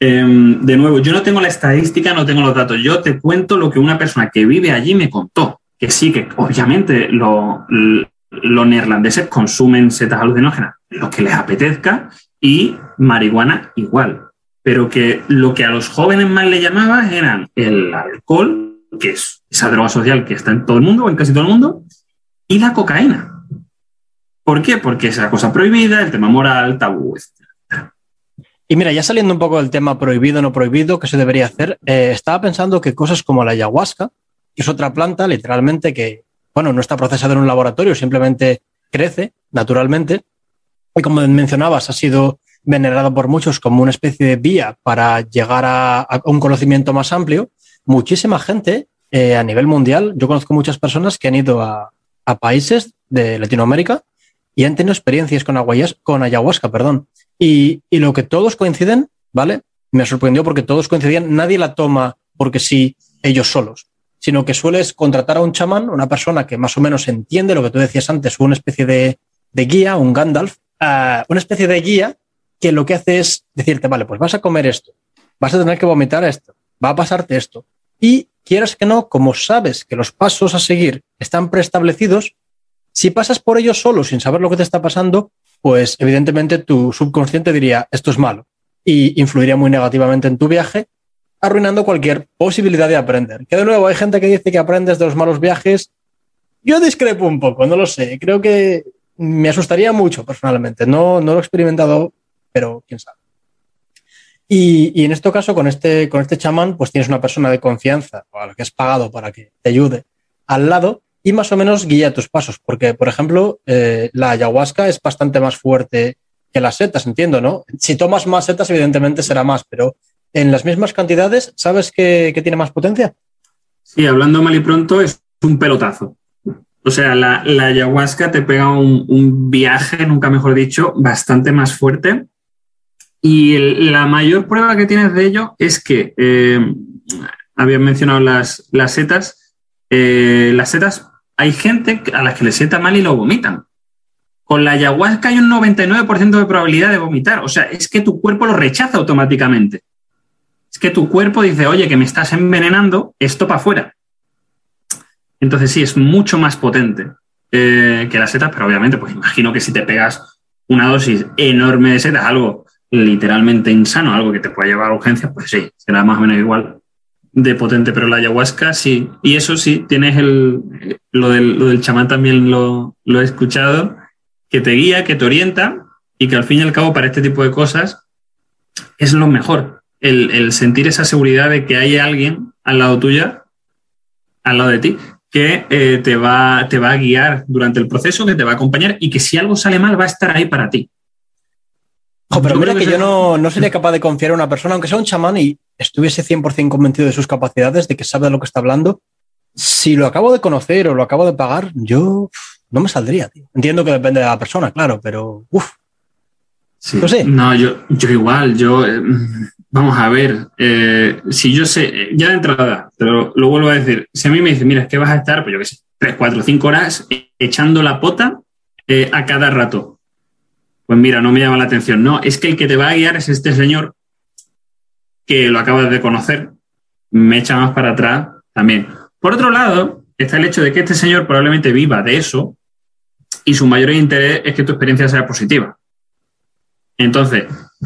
Eh, de nuevo, yo no tengo la estadística, no tengo los datos. Yo te cuento lo que una persona que vive allí me contó que sí, que obviamente los lo neerlandeses consumen setas alucinógenas, lo que les apetezca, y marihuana igual. Pero que lo que a los jóvenes más le llamaba eran el alcohol, que es esa droga social que está en todo el mundo, o en casi todo el mundo, y la cocaína. ¿Por qué? Porque es la cosa prohibida, el tema moral, tabú, etc. Y mira, ya saliendo un poco del tema prohibido no prohibido, que se debería hacer, eh, estaba pensando que cosas como la ayahuasca, es otra planta, literalmente, que, bueno, no está procesada en un laboratorio, simplemente crece naturalmente. Y como mencionabas, ha sido venerado por muchos como una especie de vía para llegar a, a un conocimiento más amplio. Muchísima gente eh, a nivel mundial, yo conozco muchas personas que han ido a, a países de Latinoamérica y han tenido experiencias con, aguayas, con ayahuasca, perdón. Y, y lo que todos coinciden, ¿vale? Me sorprendió porque todos coincidían, nadie la toma porque sí, ellos solos sino que sueles contratar a un chamán, una persona que más o menos entiende lo que tú decías antes, una especie de, de guía, un Gandalf, uh, una especie de guía que lo que hace es decirte, vale, pues vas a comer esto, vas a tener que vomitar esto, va a pasarte esto. Y quieras que no, como sabes que los pasos a seguir están preestablecidos, si pasas por ellos solo sin saber lo que te está pasando, pues evidentemente tu subconsciente diría, esto es malo, y influiría muy negativamente en tu viaje arruinando cualquier posibilidad de aprender. Que de nuevo hay gente que dice que aprendes de los malos viajes. Yo discrepo un poco, no lo sé. Creo que me asustaría mucho personalmente. No, no lo he experimentado, pero quién sabe. Y, y, en este caso, con este, con este chamán, pues tienes una persona de confianza, o a la que has pagado para que te ayude al lado y más o menos guía tus pasos. Porque, por ejemplo, eh, la ayahuasca es bastante más fuerte que las setas, entiendo, ¿no? Si tomas más setas, evidentemente será más, pero en las mismas cantidades, ¿sabes qué tiene más potencia? Sí, hablando mal y pronto, es un pelotazo. O sea, la, la ayahuasca te pega un, un, viaje, nunca mejor dicho, bastante más fuerte. Y la mayor prueba que tienes de ello es que, eh, habían mencionado las, las setas, eh, las setas, hay gente a las que les sienta mal y lo vomitan. Con la ayahuasca hay un 99% de probabilidad de vomitar. O sea, es que tu cuerpo lo rechaza automáticamente es que tu cuerpo dice, oye, que me estás envenenando, esto para afuera. Entonces sí, es mucho más potente eh, que las setas, pero obviamente, pues imagino que si te pegas una dosis enorme de setas, algo literalmente insano, algo que te pueda llevar a urgencias, pues sí, será más o menos igual de potente, pero la ayahuasca sí. Y eso sí, tienes el, lo del, lo del chamán también lo, lo he escuchado, que te guía, que te orienta y que al fin y al cabo para este tipo de cosas es lo mejor el, el, sentir esa seguridad de que hay alguien al lado tuya, al lado de ti, que eh, te, va, te va a guiar durante el proceso, que te va a acompañar y que si algo sale mal va a estar ahí para ti. Pero mira que, yo no, no, sería capaz de confiar en una persona, aunque sea un chamán y estuviese 100% convencido de sus capacidades, de que sabe de lo que está hablando. Si lo acabo de conocer o lo acabo de pagar, yo no me saldría, tío. Entiendo que depende de la persona, claro, pero uff. No sé. No, yo, yo igual, yo. Eh, vamos a ver, eh, si yo sé, ya de entrada, pero lo vuelvo a decir, si a mí me dice, mira, es que vas a estar, pues yo qué sé, 3, 4, 5 horas echando la pota eh, a cada rato. Pues mira, no me llama la atención. No, es que el que te va a guiar es este señor que lo acabas de conocer. Me echa más para atrás también. Por otro lado, está el hecho de que este señor probablemente viva de eso y su mayor interés es que tu experiencia sea positiva. Entonces,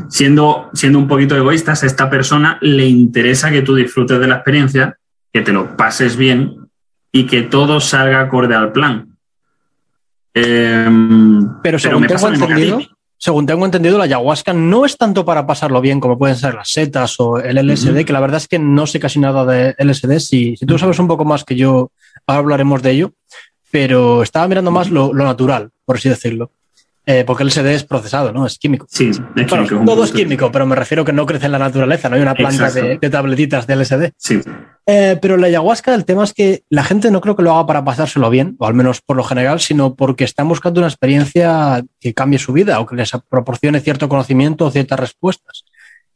siendo, siendo un poquito egoístas, a esta persona le interesa que tú disfrutes de la experiencia, que te lo pases bien y que todo salga acorde al plan. Em, pero según tengo entendido, según tengo entendido, la ayahuasca no es tanto para pasarlo bien como pueden ser las setas o el LSD, que la verdad es que no sé casi nada de LSD. Si, si tú sabes un poco más que yo, ahora hablaremos de ello, pero estaba mirando más lo natural, por así decirlo. Eh, porque el SD es procesado, ¿no? Es químico. Sí, es químico. todo es químico, pero me refiero que no crece en la naturaleza, no hay una planta de, tabletitas de LSD. Sí. Eh, pero la ayahuasca, el tema es que la gente no creo que lo haga para pasárselo bien, o al menos por lo general, sino porque están buscando una experiencia que cambie su vida o que les proporcione cierto conocimiento o ciertas respuestas.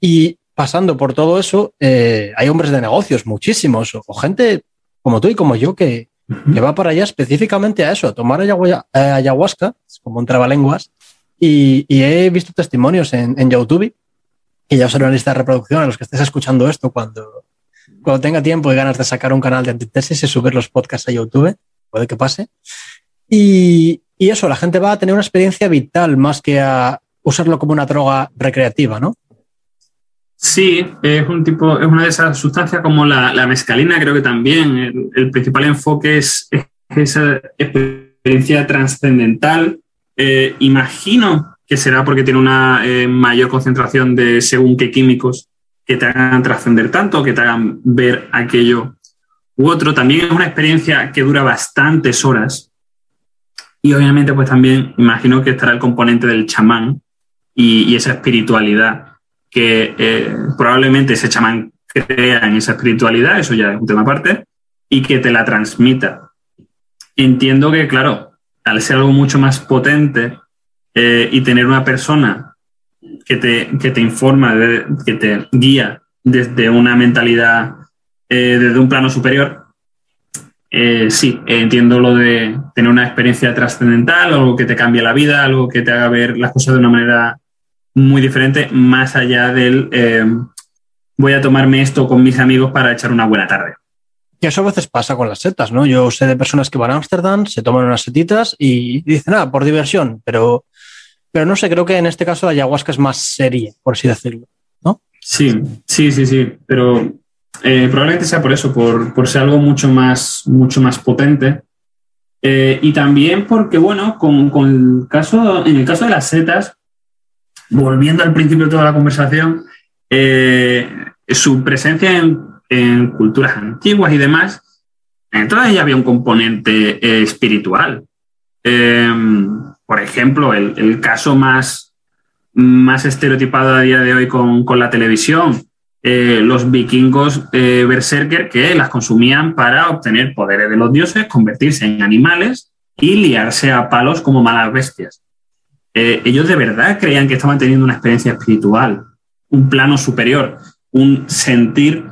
Y pasando por todo eso, eh, hay hombres de negocios, muchísimos, o gente como tú y como yo que, que va para allá específicamente a eso, a tomar eh, ayahuasca, como un trabalenguas, y, y he visto testimonios en, YouTube, y ya os una lista de reproducción a los que estés escuchando esto cuando, cuando tenga tiempo y ganas de sacar un canal de antitesis y subir los podcasts a YouTube, puede que pase. Y, y eso, la gente va a tener una experiencia vital más que a usarlo como una droga recreativa, ¿no? Sí, es un tipo, es una de esas sustancias como la, la mescalina, creo que también. El, principal enfoque es, esa experiencia trascendental. Eh, imagino que será porque tiene una eh, mayor concentración de según qué químicos que te hagan trascender tanto, que te hagan ver aquello u otro. También es una experiencia que dura bastantes horas. Y obviamente, pues también imagino que estará el componente del chamán y, y esa espiritualidad que eh, probablemente ese chamán crea en esa espiritualidad, eso ya es un tema aparte, y que te la transmita. Entiendo que, claro, al ser algo mucho más potente eh, y tener una persona que te, que te informa, que te guía desde una mentalidad, eh, desde un plano superior, sí, entiendo lo de tener una experiencia trascendental, algo que te cambie la vida, algo que te haga ver las cosas de una manera muy diferente, más allá del eh, voy a tomarme esto con mis amigos para echar una buena tarde. Y eso a veces pasa con las setas, ¿no? Yo sé de personas que van a Ámsterdam, se toman unas setitas y dicen, ah, por diversión, pero, pero no sé, creo que en este caso la ayahuasca es más seria, por así decirlo, ¿no? Sí, sí, sí, sí, pero eh, probablemente sea por eso, por, por, ser algo mucho más, mucho más potente. Eh, y también porque, bueno, con, con, el caso, en el caso de las setas, volviendo al principio de toda la conversación, eh, su presencia en, culturas antiguas y demás, en todas ellas había un componente eh, espiritual. Em, por ejemplo, el, caso más, más estereotipado a día de hoy con, la televisión, eh, los vikingos berserker que las consumían para obtener poderes de los dioses, convertirse en animales y liarse a palos como malas bestias. Eh, ellos de verdad creían que estaban teniendo una experiencia espiritual, un plano superior, un sentir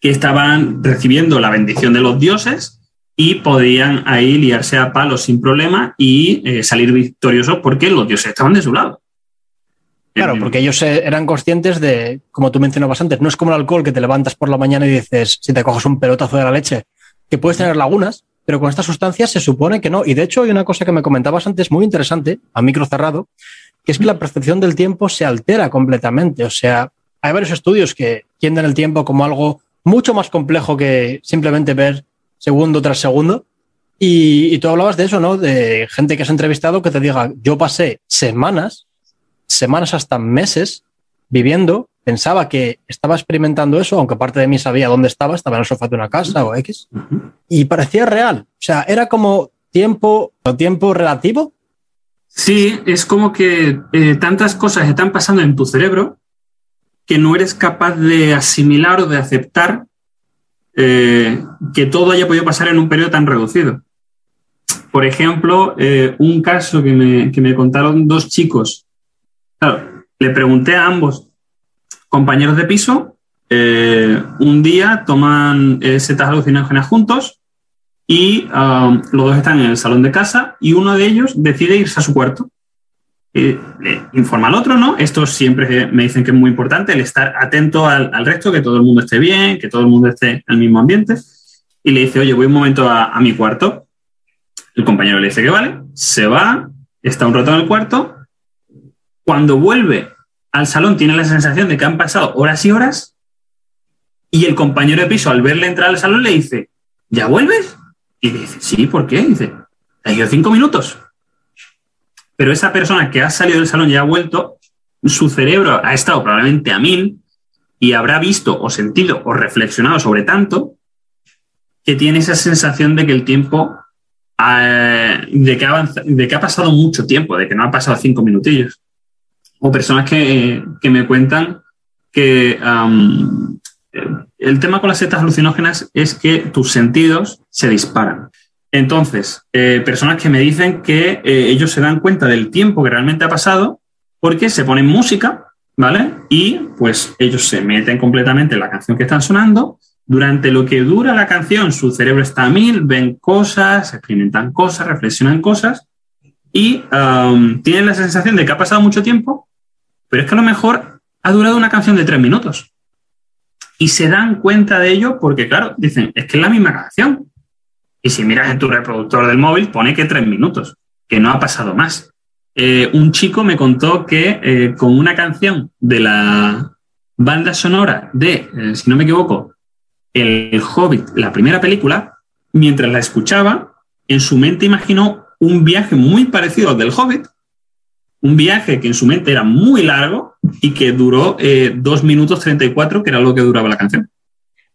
que estaban recibiendo la bendición de los dioses y podían ahí liarse a palos sin problema y eh, salir victoriosos porque los dioses estaban de su lado. Claro, porque ellos eran conscientes de, como tú mencionabas antes, no es como el alcohol que te levantas por la mañana y dices, si te coges un pelotazo de la leche, que puedes tener lagunas, pero con estas sustancias se supone que no. Y de hecho hay una cosa que me comentabas antes muy interesante, a micro cerrado, que es que la percepción del tiempo se altera completamente. O sea, hay varios estudios que tienden el tiempo como algo mucho más complejo que simplemente ver segundo tras segundo. Y, y, tú hablabas de eso, ¿no? De gente que has entrevistado que te diga, yo pasé semanas, semanas hasta meses viviendo pensaba que estaba experimentando eso, aunque parte de mí sabía dónde estaba, estaba en el sofá de una casa o X, y parecía real. O sea, era como tiempo, tiempo relativo. Sí, es como que eh, tantas cosas están pasando en tu cerebro que no eres capaz de asimilar o de aceptar eh, que todo haya podido pasar en un periodo tan reducido. Por ejemplo, eh, un caso que me, que me, contaron dos chicos. Claro, le pregunté a ambos compañeros de piso, un día toman setas alucinógenas juntos y um, los dos están en el salón de casa y uno de ellos decide irse a su cuarto. le informa al otro, ¿no? Esto siempre me dicen que es muy importante, el estar atento al, resto, que todo el mundo esté bien, que todo el mundo esté en el mismo ambiente. Y le dice, oye, voy un momento a, a mi cuarto. El compañero le dice que vale, se va, está un rato en el cuarto. Cuando vuelve al salón tiene la sensación de que han pasado horas y horas y el compañero de piso al verle entrar al salón le dice, ¿ya vuelves? Y dice, sí, ¿por qué? dice, ha ido cinco minutos. Pero esa persona que ha salido del salón y ha vuelto, su cerebro ha estado probablemente a mil y habrá visto o sentido o reflexionado sobre tanto que tiene esa sensación de que el tiempo, de, que de que ha pasado mucho tiempo, de que no ha pasado cinco minutillos. O personas que, me cuentan que el tema con las setas alucinógenas es que tus sentidos se disparan. Entonces, eh, personas que me dicen que eh, ellos se dan cuenta del tiempo que realmente ha pasado porque se ponen música, ¿vale? Y pues ellos se meten completamente en la canción que están sonando. Durante lo que dura la canción, su cerebro está a mil, ven cosas, experimentan cosas, reflexionan cosas y tienen la sensación de que ha pasado mucho tiempo, pero es que a lo mejor ha durado una canción de tres minutos y se dan cuenta de ello porque, claro, dicen, es que es la misma canción. Y si miras en tu reproductor del móvil, pone que tres minutos, que no ha pasado más. Eh, un chico me contó que eh, con una canción de la banda sonora de, eh, si no me equivoco, El Hobbit, la primera película, mientras la escuchaba, en su mente imaginó un viaje muy parecido al del Hobbit, un viaje que en su mente era muy largo y que duró eh, 2 minutos 34, que era lo que duraba la canción.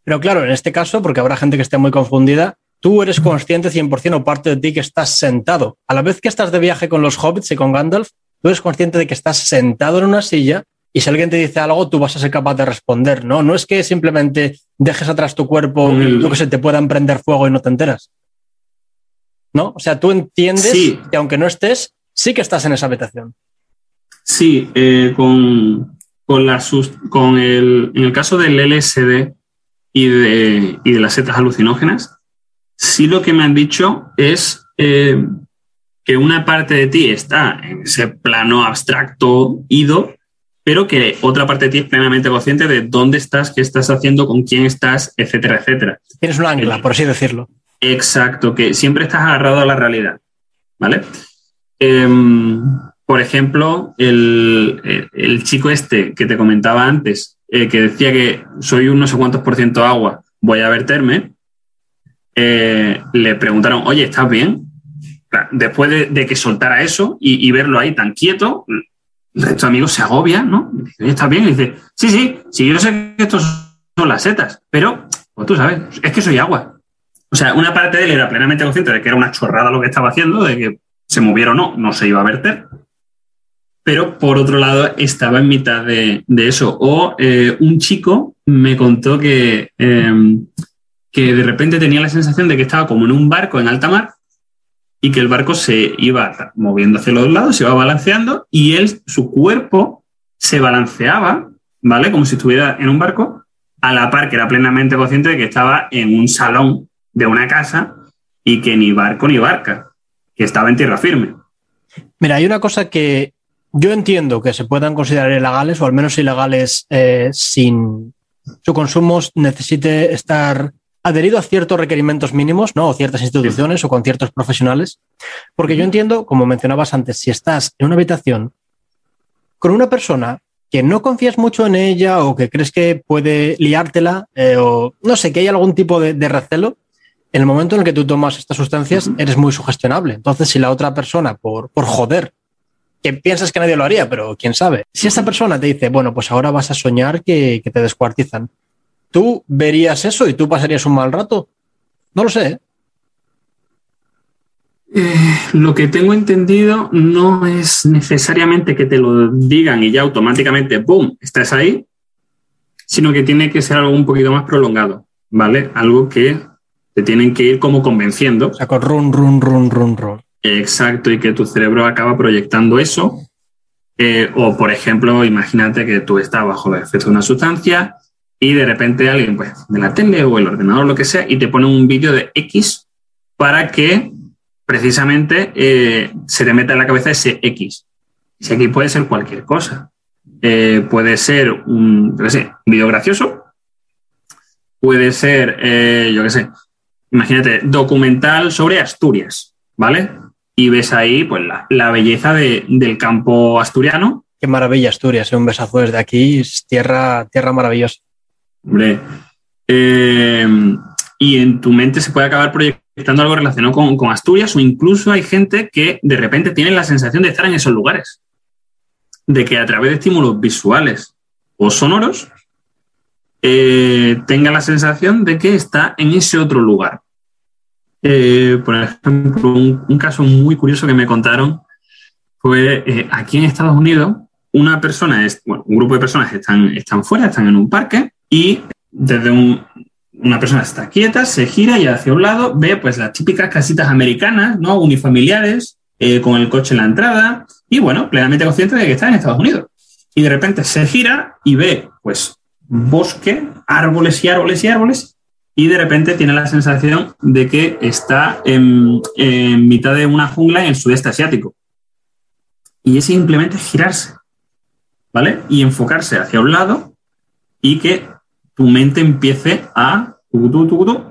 Pero claro, en este caso, porque habrá gente que esté muy confundida, tú eres consciente 100% o parte de ti que estás sentado. A la vez que estás de viaje con los hobbits y con Gandalf, tú eres consciente de que estás sentado en una silla y si alguien te dice algo, tú vas a ser capaz de responder, ¿no? No es que simplemente dejes atrás tu cuerpo y lo que se te pueda emprender fuego y no te enteras. ¿No? O sea, tú entiendes que aunque no estés, sí que estás en esa habitación. Sí, eh, con, con, la, con el, en el caso del LSD y de, y de las setas alucinógenas, sí lo que me han dicho es eh, que una parte de ti está en ese plano abstracto, ido, pero que otra parte de ti es plenamente consciente de dónde estás, qué estás haciendo, con quién estás, etcétera, etcétera. Tienes un ancla, por así decirlo. Exacto, que siempre estás agarrado a la realidad, ¿vale? Em, por ejemplo, el, chico este que te comentaba antes, eh, que decía que soy un no sé cuántos por ciento agua, voy a verterme, eh, le preguntaron, oye, ¿estás bien? Después de, que soltara eso y, verlo ahí tan quieto, estos amigos se agobia, ¿no? Dice, ¿estás bien? Y dice, sí, sí, sí, yo sé que estos son las setas, pero, pues tú sabes, es que soy agua. O sea, una parte de él era plenamente consciente de que era una chorrada lo que estaba haciendo, de que se moviera o no, no se iba a verter. Pero por otro lado, estaba en mitad de, eso. O eh, un chico me contó que, em, que de repente tenía la sensación de que estaba como en un barco en alta mar y que el barco se iba moviendo hacia los lados, se iba balanceando y él, su cuerpo, se balanceaba, ¿vale? Como si estuviera en un barco, a la par que era plenamente consciente de que estaba en un salón de una casa y que ni barco ni barca que estaba en tierra firme. Mira, hay una cosa que yo entiendo que se puedan considerar ilegales, o al menos ilegales eh, sin su consumo necesite estar adherido a ciertos requerimientos mínimos, ¿no? O ciertas instituciones o con ciertos profesionales. Porque yo entiendo, como mencionabas antes, si estás en una habitación con una persona que no confías mucho en ella o que crees que puede liártela, eh, o no sé, que hay algún tipo de recelo, en el momento en el que tú tomas estas sustancias, eres muy sugestionable. Entonces, si la otra persona, por, por joder, que piensas que nadie lo haría, pero quién sabe, si esa persona te dice, bueno, pues ahora vas a soñar que, te descuartizan, ¿tú verías eso y tú pasarías un mal rato? No lo sé. ¿eh? Eh, lo que tengo entendido no es necesariamente que te lo digan y ya automáticamente, ¡pum!, estás ahí, sino que tiene que ser algo un poquito más prolongado, ¿vale? Algo que te tienen que ir como convenciendo. O sea, con run, run, run, run, run. Exacto, y que tu cerebro acaba proyectando eso. Eh, o, por ejemplo, imagínate que tú estás bajo el efecto de una sustancia y de repente alguien, pues, de la tele o el ordenador, lo que sea, y te pone un vídeo de X para que precisamente eh, se te meta en la cabeza ese X. Ese X puede ser cualquier cosa. Eh, puede ser un, sé, video gracioso, puede ser, yo qué sé, imagínate, documental sobre Asturias, ¿vale? Y ves ahí pues, la, belleza del campo asturiano. Qué maravilla Asturias, un besazo desde aquí, es tierra, tierra maravillosa. Hombre, y en tu mente se puede acabar proyectando algo relacionado con, Asturias o incluso hay gente que de repente tiene la sensación de estar en esos lugares. De que a través de estímulos visuales o sonoros eh, tenga la sensación de que está en ese otro lugar. Eh, por ejemplo, un, caso muy curioso que me contaron fue eh, aquí en Estados Unidos, una persona, es, un grupo de personas están, están fuera, están en un parque y desde un, una persona está quieta, se gira y hacia un lado ve pues las típicas casitas americanas, ¿no? Unifamiliares, con el coche en la entrada y bueno, plenamente consciente de que está en Estados Unidos. Y de repente se gira y ve pues bosque, árboles y árboles y árboles y de repente tiene la sensación de que está en, mitad de una jungla en el sudeste asiático. Y es simplemente girarse, ¿vale? Y enfocarse hacia un lado y que tu mente empiece a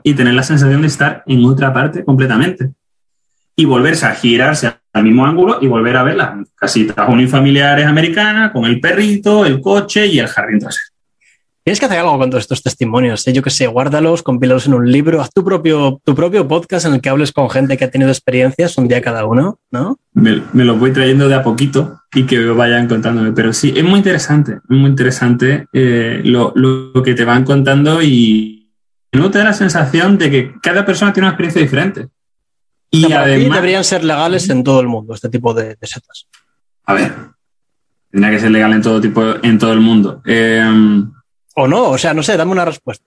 y tener la sensación de estar en otra parte completamente. Y volverse a girarse al mismo ángulo y volver a ver las casitas unifamiliares americanas con el perrito, el coche y el jardín trasero. Tienes que hacer algo con todos estos testimonios. ¿eh? Yo que sé, guárdalos, compílalos en un libro, haz tu propio, tu propio podcast en el que hables con gente que ha tenido experiencias un día cada uno, ¿no? Me, me los voy trayendo de a poquito y que vayan contándome. Pero sí, es muy interesante, muy interesante eh, lo, lo, que te van contando y no te da la sensación de que cada persona tiene una experiencia diferente. Y además deberían ser legales en todo el mundo este tipo de, de setas. A ver, tendría que ser legal en todo tipo, en todo el mundo. Eh, o no, o sea, no sé, dame una respuesta.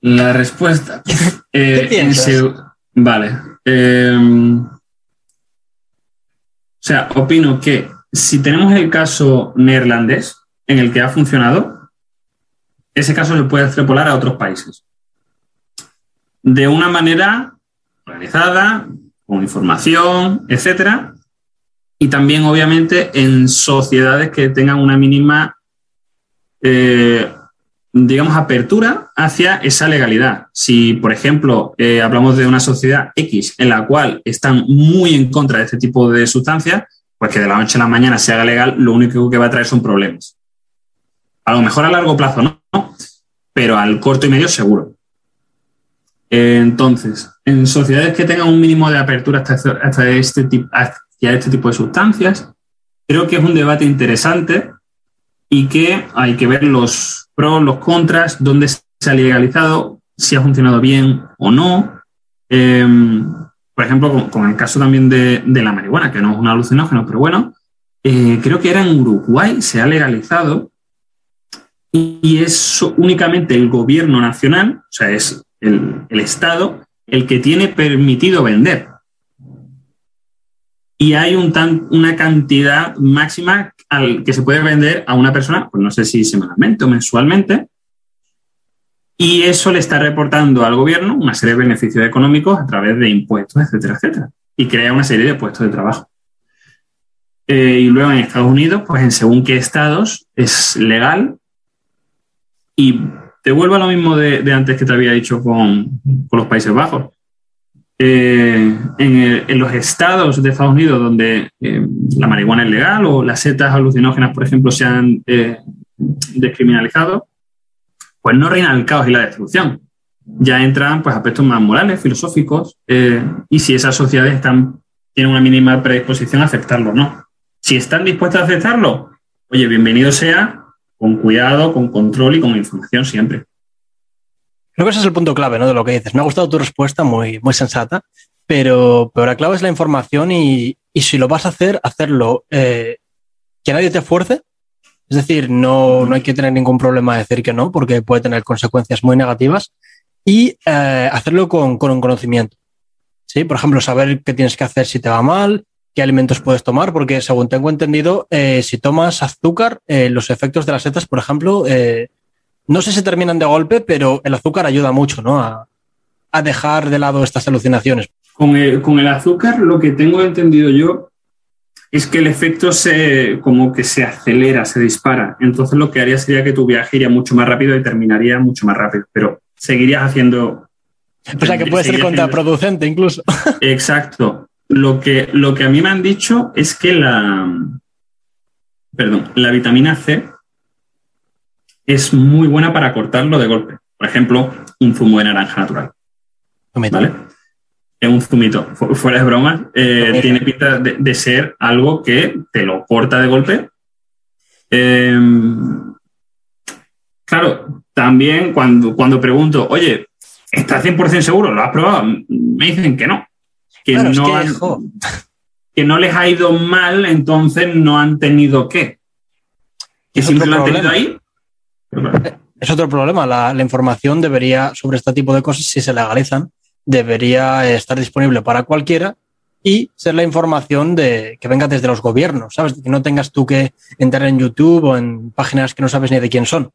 La respuesta. ¿Qué eh, piensas? vale. Em, o sea, opino que si tenemos el caso neerlandés en el que ha funcionado, ese caso se puede extrapolar a otros países. De una manera organizada, con información, etcétera. Y también, obviamente, en sociedades que tengan una mínima eh, digamos, apertura hacia esa legalidad. Si, por ejemplo, eh, hablamos de una sociedad X en la cual están muy en contra de este tipo de sustancias, pues que de la noche a la mañana se haga legal, lo único que va a traer son problemas. A lo mejor a largo plazo no, pero al corto y medio seguro. entonces, en sociedades que tengan un mínimo de apertura hasta, este, hacia este tipo de sustancias, creo que es un debate interesante y que hay que ver los pros, los contras, dónde se ha legalizado, si ha funcionado bien o no. Em, por ejemplo, con, el caso también de, la marihuana, que no es un alucinógeno, pero bueno, eh, creo que era en Uruguay, se ha legalizado y es únicamente el gobierno nacional, o sea, es el, el Estado, el que tiene permitido vender. Y hay un tan, una cantidad máxima al que se puede vender a una persona, pues no sé si semanalmente o mensualmente, y eso le está reportando al gobierno una serie de beneficios económicos a través de impuestos, etcétera, etcétera, y crea una serie de puestos de trabajo. Eh, y luego en Estados Unidos, pues en según qué estados es legal y te vuelvo a lo mismo de, antes que te había dicho con, con los Países Bajos. Eh, en, los estados de Estados Unidos donde eh, la marihuana es legal o las setas alucinógenas, por ejemplo, se han eh, descriminalizado, pues no reina el caos y la destrucción. Ya entran pues, aspectos más morales, filosóficos, y si esas sociedades están, tienen una mínima predisposición a aceptarlo o no. Si están dispuestas a aceptarlo, oye, bienvenido sea, con cuidado, con control y con información siempre. Creo que ese es el punto clave ¿no? de lo que dices. Me ha gustado tu respuesta, muy, muy sensata. pero, pero la clave es la información y, y si lo vas a hacer, hacerlo eh, que nadie te fuerce. Es decir, no, no hay que tener ningún problema de decir que no, porque puede tener consecuencias muy negativas. Y eh, hacerlo con, con un conocimiento. ¿Sí? Por ejemplo, saber qué tienes que hacer si te va mal, qué alimentos puedes tomar, porque según tengo entendido, eh, si tomas azúcar, eh, los efectos de las setas, por ejemplo, eh, no sé si terminan de golpe, pero el azúcar ayuda mucho ¿no? a, a dejar de lado estas alucinaciones. Con el, con el, azúcar, lo que tengo entendido yo es que el efecto se como que se acelera, se dispara. Entonces lo que haría sería que tu viaje iría mucho más rápido y terminaría mucho más rápido, pero seguirías haciendo... O sea que puede ser contraproducente haciendo... incluso. Exacto. Lo que, lo que a mí me han dicho es que la, perdón, la vitamina C es muy buena para cortarlo de golpe. Por ejemplo, un zumo de naranja natural. ¿Vale? Es un zumito, fuera de broma, eh, tiene pinta de, de, ser algo que te lo corta de golpe. Eh, claro, también cuando, cuando pregunto, oye, ¿estás 100% seguro? ¿Lo has probado? Me dicen que no. Que, claro, no han, que, no les ha ido mal, entonces no han tenido qué. Que siempre lo han tenido ahí. Es otro problema. La, la, información debería, sobre este tipo de cosas, si se legalizan, debería estar disponible para cualquiera y ser la información de, que venga desde los gobiernos, ¿sabes? Que no tengas tú que entrar en YouTube o en páginas que no sabes ni de quién son.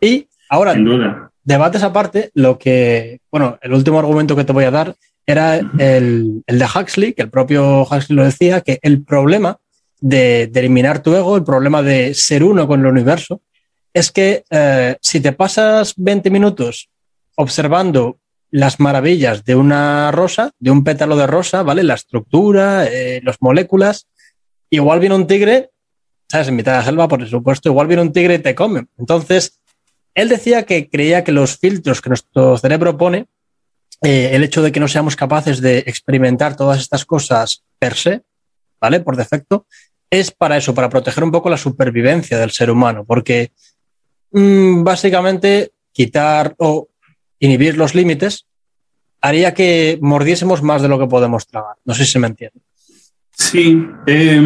Y ahora, Sin duda. debates aparte, lo que, bueno, el último argumento que te voy a dar era el, el de Huxley, que el propio Huxley lo decía, que el problema de, de, eliminar tu ego, el problema de ser uno con el universo, es que eh, si te pasas 20 minutos observando las maravillas de una rosa, de un pétalo de rosa, ¿vale? La estructura, eh, las moléculas. Igual viene un tigre, ¿sabes? En mitad de la selva, por supuesto, igual viene un tigre y te come. Entonces, él decía que creía que los filtros que nuestro cerebro pone, eh, el hecho de que no seamos capaces de experimentar todas estas cosas per se, ¿vale? Por defecto, es para eso, para proteger un poco la supervivencia del ser humano, porque básicamente quitar o inhibir los límites haría que mordiésemos más de lo que podemos tragar. No sé si me entiende. Sí, eh,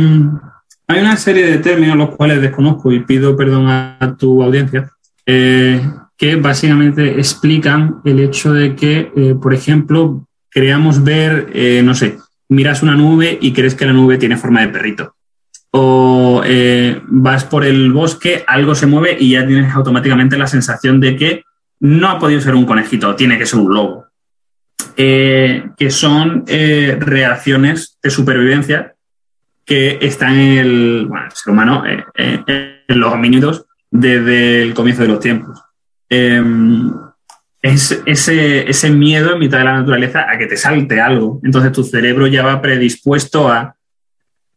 hay una serie de términos los cuales desconozco y pido perdón a tu audiencia, eh, que básicamente explican el hecho de que, eh, por ejemplo, creamos ver, eh, no sé, miras una nube y crees que la nube tiene forma de perrito. O eh, vas por el bosque, algo se mueve y ya tienes automáticamente la sensación de que no ha podido ser un conejito, tiene que ser un lobo. Eh, que son eh, reacciones de supervivencia que están en el, bueno, el ser humano, en los homínidos desde el comienzo de los tiempos. Em, es ese miedo en mitad de la naturaleza a que te salte algo. Entonces tu cerebro ya va predispuesto a,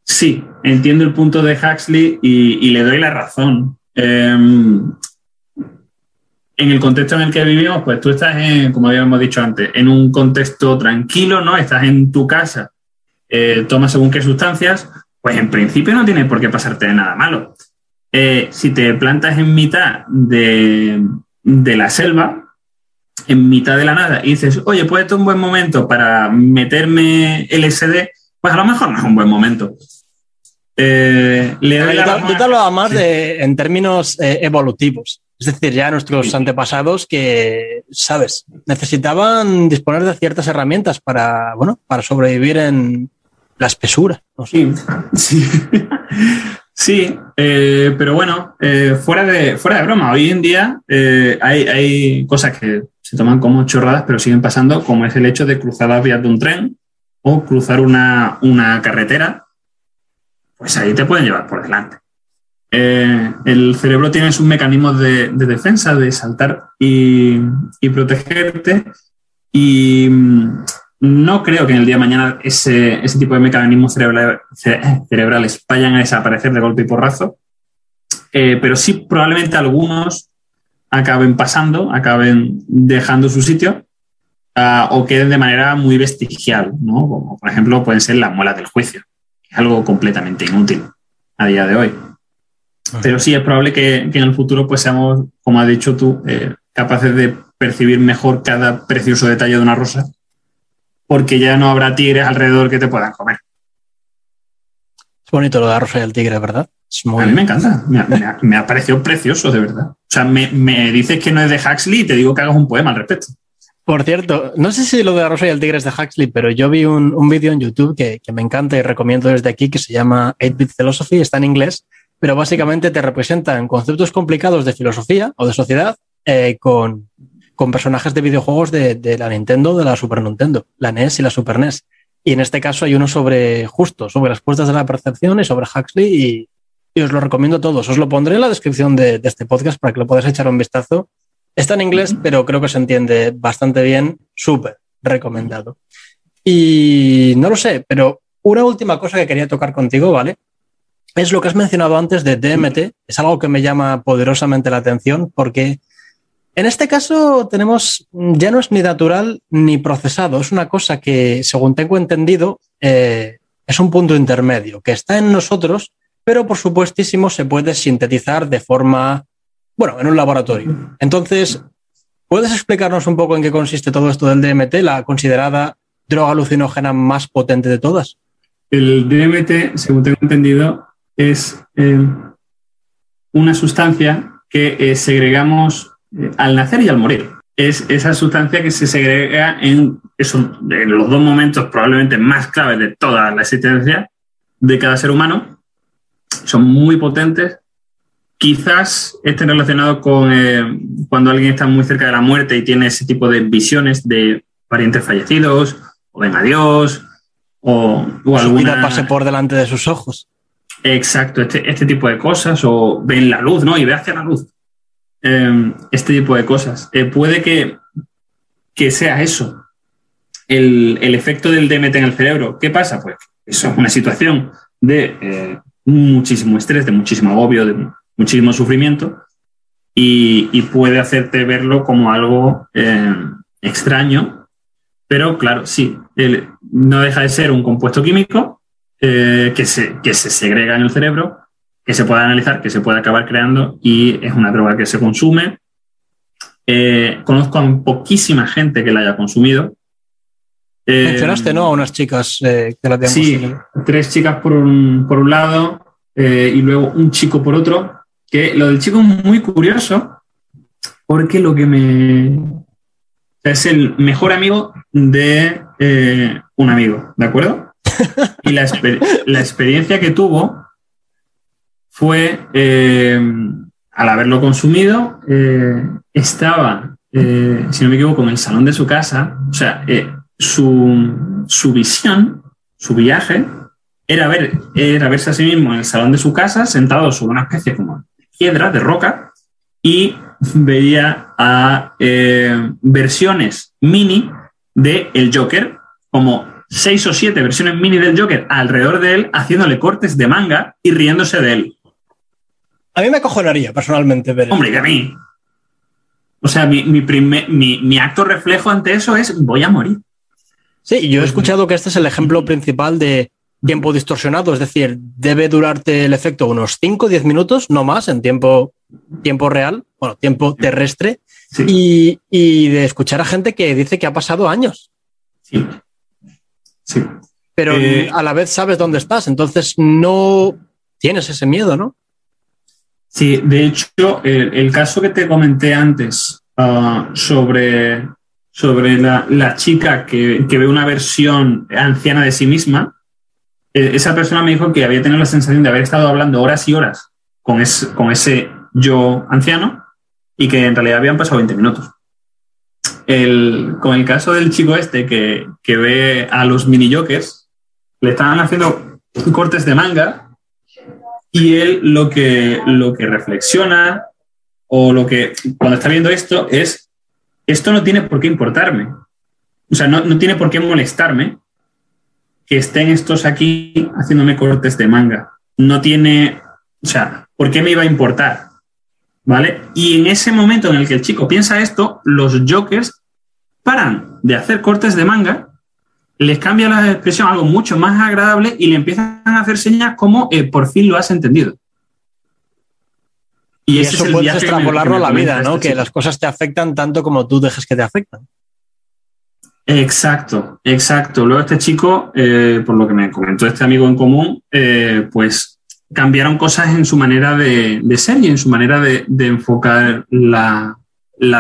sí, entiendo el punto de Huxley y, le doy la razón. Um, en el contexto en el que vivimos, pues tú estás, como habíamos dicho antes, en un contexto tranquilo, ¿no? Estás en tu casa, eh, tomas según qué sustancias, pues en principio no tiene por qué pasarte nada malo. Eh, si te plantas en mitad de, la selva, en mitad de la nada, y dices, oye, esto es un buen momento para meterme LSD, pues a lo mejor no es un buen momento. Eh, le doy yo, yo te hablaba más de, en términos eh, evolutivos. Es decir, ya nuestros antepasados que, sabes, necesitaban disponer de ciertas herramientas para, bueno, para sobrevivir en la espesura. No sé. Sí, sí. sí eh, pero bueno, eh, fuera, de, fuera de broma, hoy en día hay, hay cosas que se toman como chorradas, pero siguen pasando, como es el hecho de cruzar las vías de un tren o cruzar una, una carretera, pues ahí te pueden llevar por delante. Eh, el cerebro tiene sus mecanismos de, de defensa, de saltar y, protegerte. Y mm, no creo que en el día de mañana ese, ese tipo de mecanismos cerebral, cerebrales vayan a desaparecer de golpe y porrazo. Eh, pero sí, probablemente algunos acaben pasando, acaben dejando su sitio uh, o queden de manera muy vestigial, ¿no? Como por ejemplo pueden ser las muelas del juicio, algo completamente inútil a día de hoy. Pero sí es probable que, que, en el futuro pues seamos, como has dicho tú, eh, capaces de percibir mejor cada precioso detalle de una rosa porque ya no habrá tigres alrededor que te puedan comer. Es bonito lo de la rosa y el tigre, ¿verdad? A mí me encanta, me ha, parecido precioso, de verdad. O sea, me, dices que no es de Huxley y te digo que hagas un poema al respecto. Por cierto, no sé si lo de la rosa y el tigre es de Huxley, pero yo vi un, vídeo en YouTube que, que, me encanta y recomiendo desde aquí que se llama 8-Bit Philosophy, está en inglés, pero básicamente te representan conceptos complicados de filosofía o de sociedad eh, con, con, personajes de videojuegos de, de, la Nintendo, de la Super Nintendo, la NES y la Super NES. Y en este caso hay uno sobre justo, sobre las puertas de la percepción y sobre Huxley y, y os lo recomiendo a todos. Os lo pondré en la descripción de, de, este podcast para que lo podáis echar un vistazo. Está en inglés, pero creo que se entiende bastante bien. Súper recomendado. Y no lo sé, pero una última cosa que quería tocar contigo, ¿vale? es lo que has mencionado antes de DMT. Es algo que me llama poderosamente la atención porque en este caso tenemos, ya no es ni natural ni procesado, es una cosa que, según tengo entendido, eh, es un punto intermedio, que está en nosotros, pero por supuestísimo se puede sintetizar de forma, bueno, en un laboratorio. Entonces, ¿puedes explicarnos un poco en qué consiste todo esto del DMT, la considerada droga alucinógena más potente de todas? El DMT, según tengo entendido, es eh, una sustancia que eh, segregamos eh, al nacer y al morir. Es esa sustancia que se segrega en, en los dos momentos probablemente más claves de toda la existencia de cada ser humano. Son muy potentes. Quizás estén relacionados con cuando alguien está muy cerca de la muerte y tiene ese tipo de visiones de parientes fallecidos, o ven a Dios, o, o alguna... pase por delante de sus ojos. Exacto, este, este, tipo de cosas, o ven la luz, ¿no? Y ve hacia la luz. Em, este tipo de cosas. Eh, puede que, que, sea eso, el, el, efecto del DMT en el cerebro. ¿Qué pasa? Pues eso es una situación de eh, muchísimo estrés, de muchísimo agobio, de muchísimo sufrimiento, y, y puede hacerte verlo como algo em, extraño, pero claro, sí, no deja de ser un compuesto químico eh, que, se, que se segrega en el cerebro, que se puede analizar, que se puede acabar creando y es una droga que se consume. Eh, conozco a poquísima gente que la haya consumido. Eh, Mencionaste, ¿no? A unas chicas que la habían Sí, tres chicas por un, por un lado y luego un chico por otro. Que lo del chico es muy curioso porque lo que me. Es el mejor amigo de un amigo, ¿de acuerdo? y la, experiencia que tuvo fue, eh, al haberlo consumido, eh, estaba, eh, si no me equivoco, en el salón de su casa, o sea, su, su, visión, su viaje, era, ver, era verse a sí mismo en el salón de su casa, sentado sobre una especie como piedra, de roca, y veía a versiones mini de El Joker como seis o siete versiones mini del Joker alrededor de él, haciéndole cortes de manga y riéndose de él. A mí me acojonaría personalmente ver Hombre, que a mí. O sea, mi, mi, acto reflejo ante eso es voy a morir. Sí, yo he escuchado que este es el ejemplo principal de tiempo distorsionado, es decir, debe durarte el efecto unos 5 o 10 minutos, no más, en tiempo, tiempo real, bueno, tiempo terrestre, y, y, de escuchar a gente que dice que ha pasado años. Sí. Pero eh, a la vez sabes dónde estás, entonces no tienes ese miedo, ¿no? Sí, de hecho, el, caso que te comenté antes ah, sobre, sobre la, chica que, ve una versión anciana de sí misma, esa persona me dijo que había tenido la sensación de haber estado hablando horas y horas con, con ese yo anciano y que en realidad habían pasado 20 minutos con el caso del chico este que, ve a los mini jokers, le estaban haciendo cortes de manga y él lo que, lo que reflexiona o lo que cuando está viendo esto es, esto no tiene por qué importarme. O sea, no, no tiene por qué molestarme que estén estos aquí haciéndome cortes de manga. No tiene, o sea, ¿por qué me iba a importar? ¿Vale? Y en ese momento en el que el chico piensa esto, los jokers paran de hacer cortes de manga, les cambia la expresión algo mucho más agradable y le empiezan a hacer señas como eh, por fin lo has entendido. Y, eso puedes extrapolarlo a la vida, ¿no? Este que las cosas te afectan tanto como tú dejes que te afectan. Exacto, exacto. Luego este chico, eh, por lo que me comentó este amigo en común, eh, pues cambiaron cosas en su manera de, ser y en su manera de, enfocar la,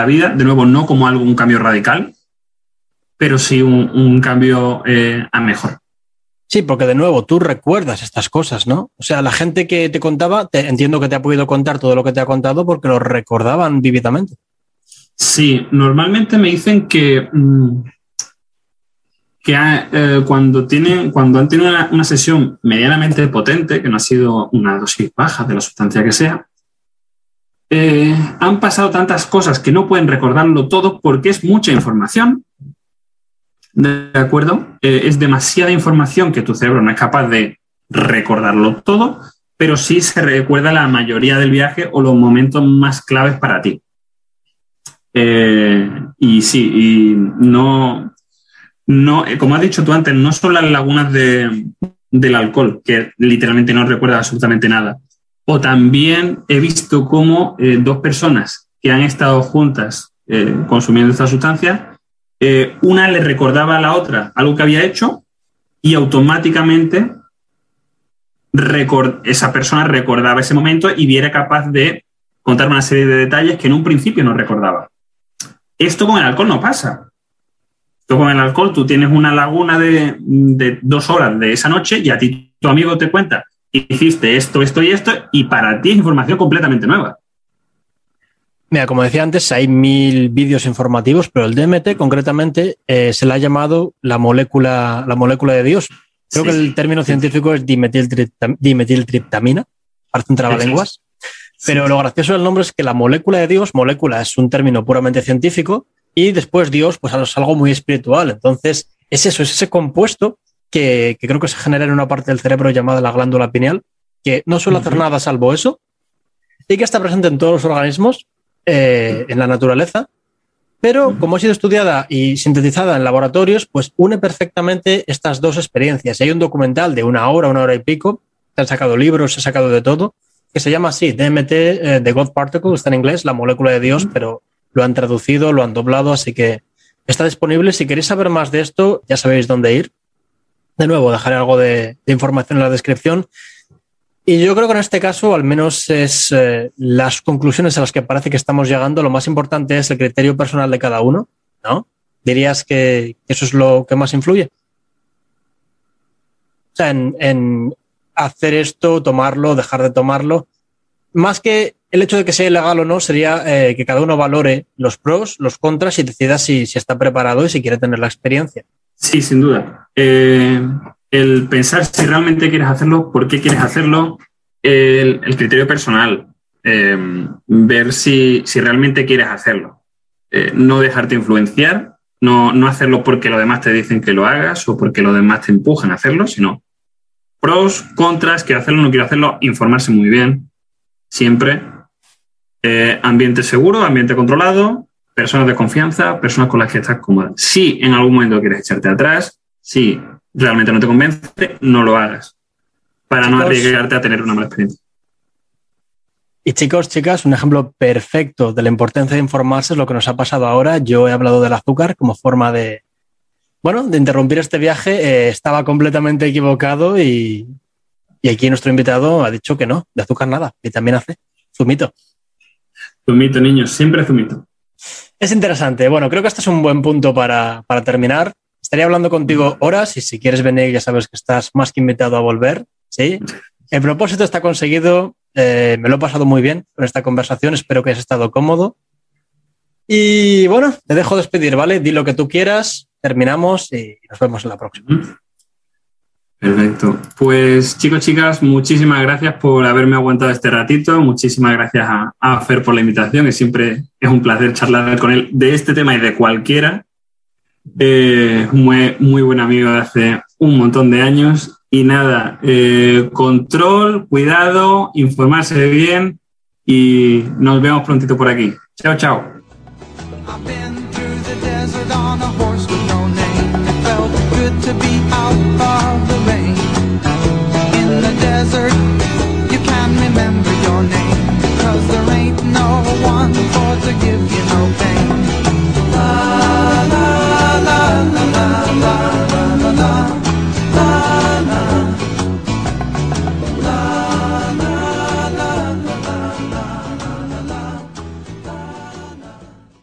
vida, de nuevo, no como algo, un cambio radical, pero sí un, cambio eh, a mejor. Sí, porque de nuevo, tú recuerdas estas cosas, ¿no? O sea, la gente que te contaba, te, entiendo que te ha podido contar todo lo que te ha contado porque lo recordaban vívidamente. Sí, normalmente me dicen que, mm, que eh, cuando, tienen, cuando han tenido una, sesión medianamente potente, que no ha sido una dosis baja de la sustancia que sea, eh, han pasado tantas cosas que no pueden recordarlo todo porque es mucha información. ¿De acuerdo? Eh, es demasiada información que tu cerebro no es capaz de recordarlo todo, pero sí se recuerda la mayoría del viaje o los momentos más claves para ti. y sí, y no, no, eh, como has dicho tú antes, no son las lagunas del alcohol, que literalmente no recuerda absolutamente nada. O también he visto cómo eh, dos personas que han estado juntas eh, consumiendo esta sustancia, una le recordaba a la otra algo que había hecho y automáticamente esa persona recordaba ese momento y era capaz de contar una serie de detalles que en un principio no recordaba. Esto con el alcohol no pasa con el alcohol tú tienes una laguna de, dos horas de esa noche y a ti tu amigo te cuenta, hiciste esto, esto y esto, y para ti es información completamente nueva. Mira, como decía antes, hay mil vídeos informativos, pero el DMT concretamente eh, se le ha llamado la molécula, la molécula de Dios. Creo que el término científico es dimetiltriptamina, parece un trabalenguas. Pero lo gracioso del nombre es que la molécula de Dios, molécula es un término puramente científico, y después Dios, pues es algo muy espiritual. Entonces, es eso, es ese compuesto que, creo que se genera en una parte del cerebro llamada la glándula pineal, que no suele hacer nada salvo eso, y que está presente en todos los organismos, eh, en la naturaleza, pero como ha sido estudiada y sintetizada en laboratorios, pues une perfectamente estas dos experiencias. hay un documental de una hora, una hora y pico, se han sacado libros, se ha sacado de todo, que se llama así, DMT, eh, The God Particle, está en inglés, la molécula de Dios, pero lo han traducido, lo han doblado, así que está disponible. Si queréis saber más de esto, ya sabéis dónde ir. De nuevo, dejaré algo de, información en la descripción. Y yo creo que en este caso, al menos es eh, las conclusiones a las que parece que estamos llegando. Lo más importante es el criterio personal de cada uno, ¿no? ¿Dirías que eso es lo que más influye? O sea, en hacer esto, tomarlo, dejar de tomarlo. Más que el hecho de que sea ilegal o no sería eh, que cada uno valore los pros, los contras y decida si, está preparado y si quiere tener la experiencia. Sí, sin duda. Eh, el pensar si realmente quieres hacerlo, por qué quieres hacerlo, el, criterio personal, eh, ver si, realmente quieres hacerlo. no dejarte influenciar, no, no hacerlo porque los demás te dicen que lo hagas o porque los demás te empujan a hacerlo, sino pros, contras, quiero hacerlo, no quiero hacerlo, informarse muy bien, siempre eh, ambiente seguro, ambiente controlado, personas de confianza, personas con las que estás cómoda. Si en algún momento quieres echarte atrás, si realmente no te convence, no lo hagas para no arriesgarte a tener una mala experiencia. Y chicos, chicas, un ejemplo perfecto de la importancia de informarse es lo que nos ha pasado ahora. Yo he hablado del azúcar como forma de, bueno, de interrumpir este viaje. Eh, estaba completamente equivocado y, y, aquí nuestro invitado ha dicho que no, de azúcar nada, y también hace zumito. Zumito, niños, siempre zumito. Es interesante. Bueno, creo que este es un buen punto para, terminar. Estaría hablando contigo horas y si quieres venir ya sabes que estás más que invitado a volver. ¿sí? El propósito está conseguido. Eh, me lo he pasado muy bien con esta conversación. Espero que hayas estado cómodo. Y bueno, te dejo despedir, ¿vale? Di lo que tú quieras, terminamos y nos vemos en la próxima. Perfecto. Pues chicos, chicas, muchísimas gracias por haberme aguantado este ratito. Muchísimas gracias a, Fer por la invitación, que siempre es un placer charlar con él de este tema y de cualquiera. Eh, muy, muy buen amigo de hace un montón de años. Y nada, eh, control, cuidado, informarse bien y nos vemos prontito por aquí. Chao, chao. desert.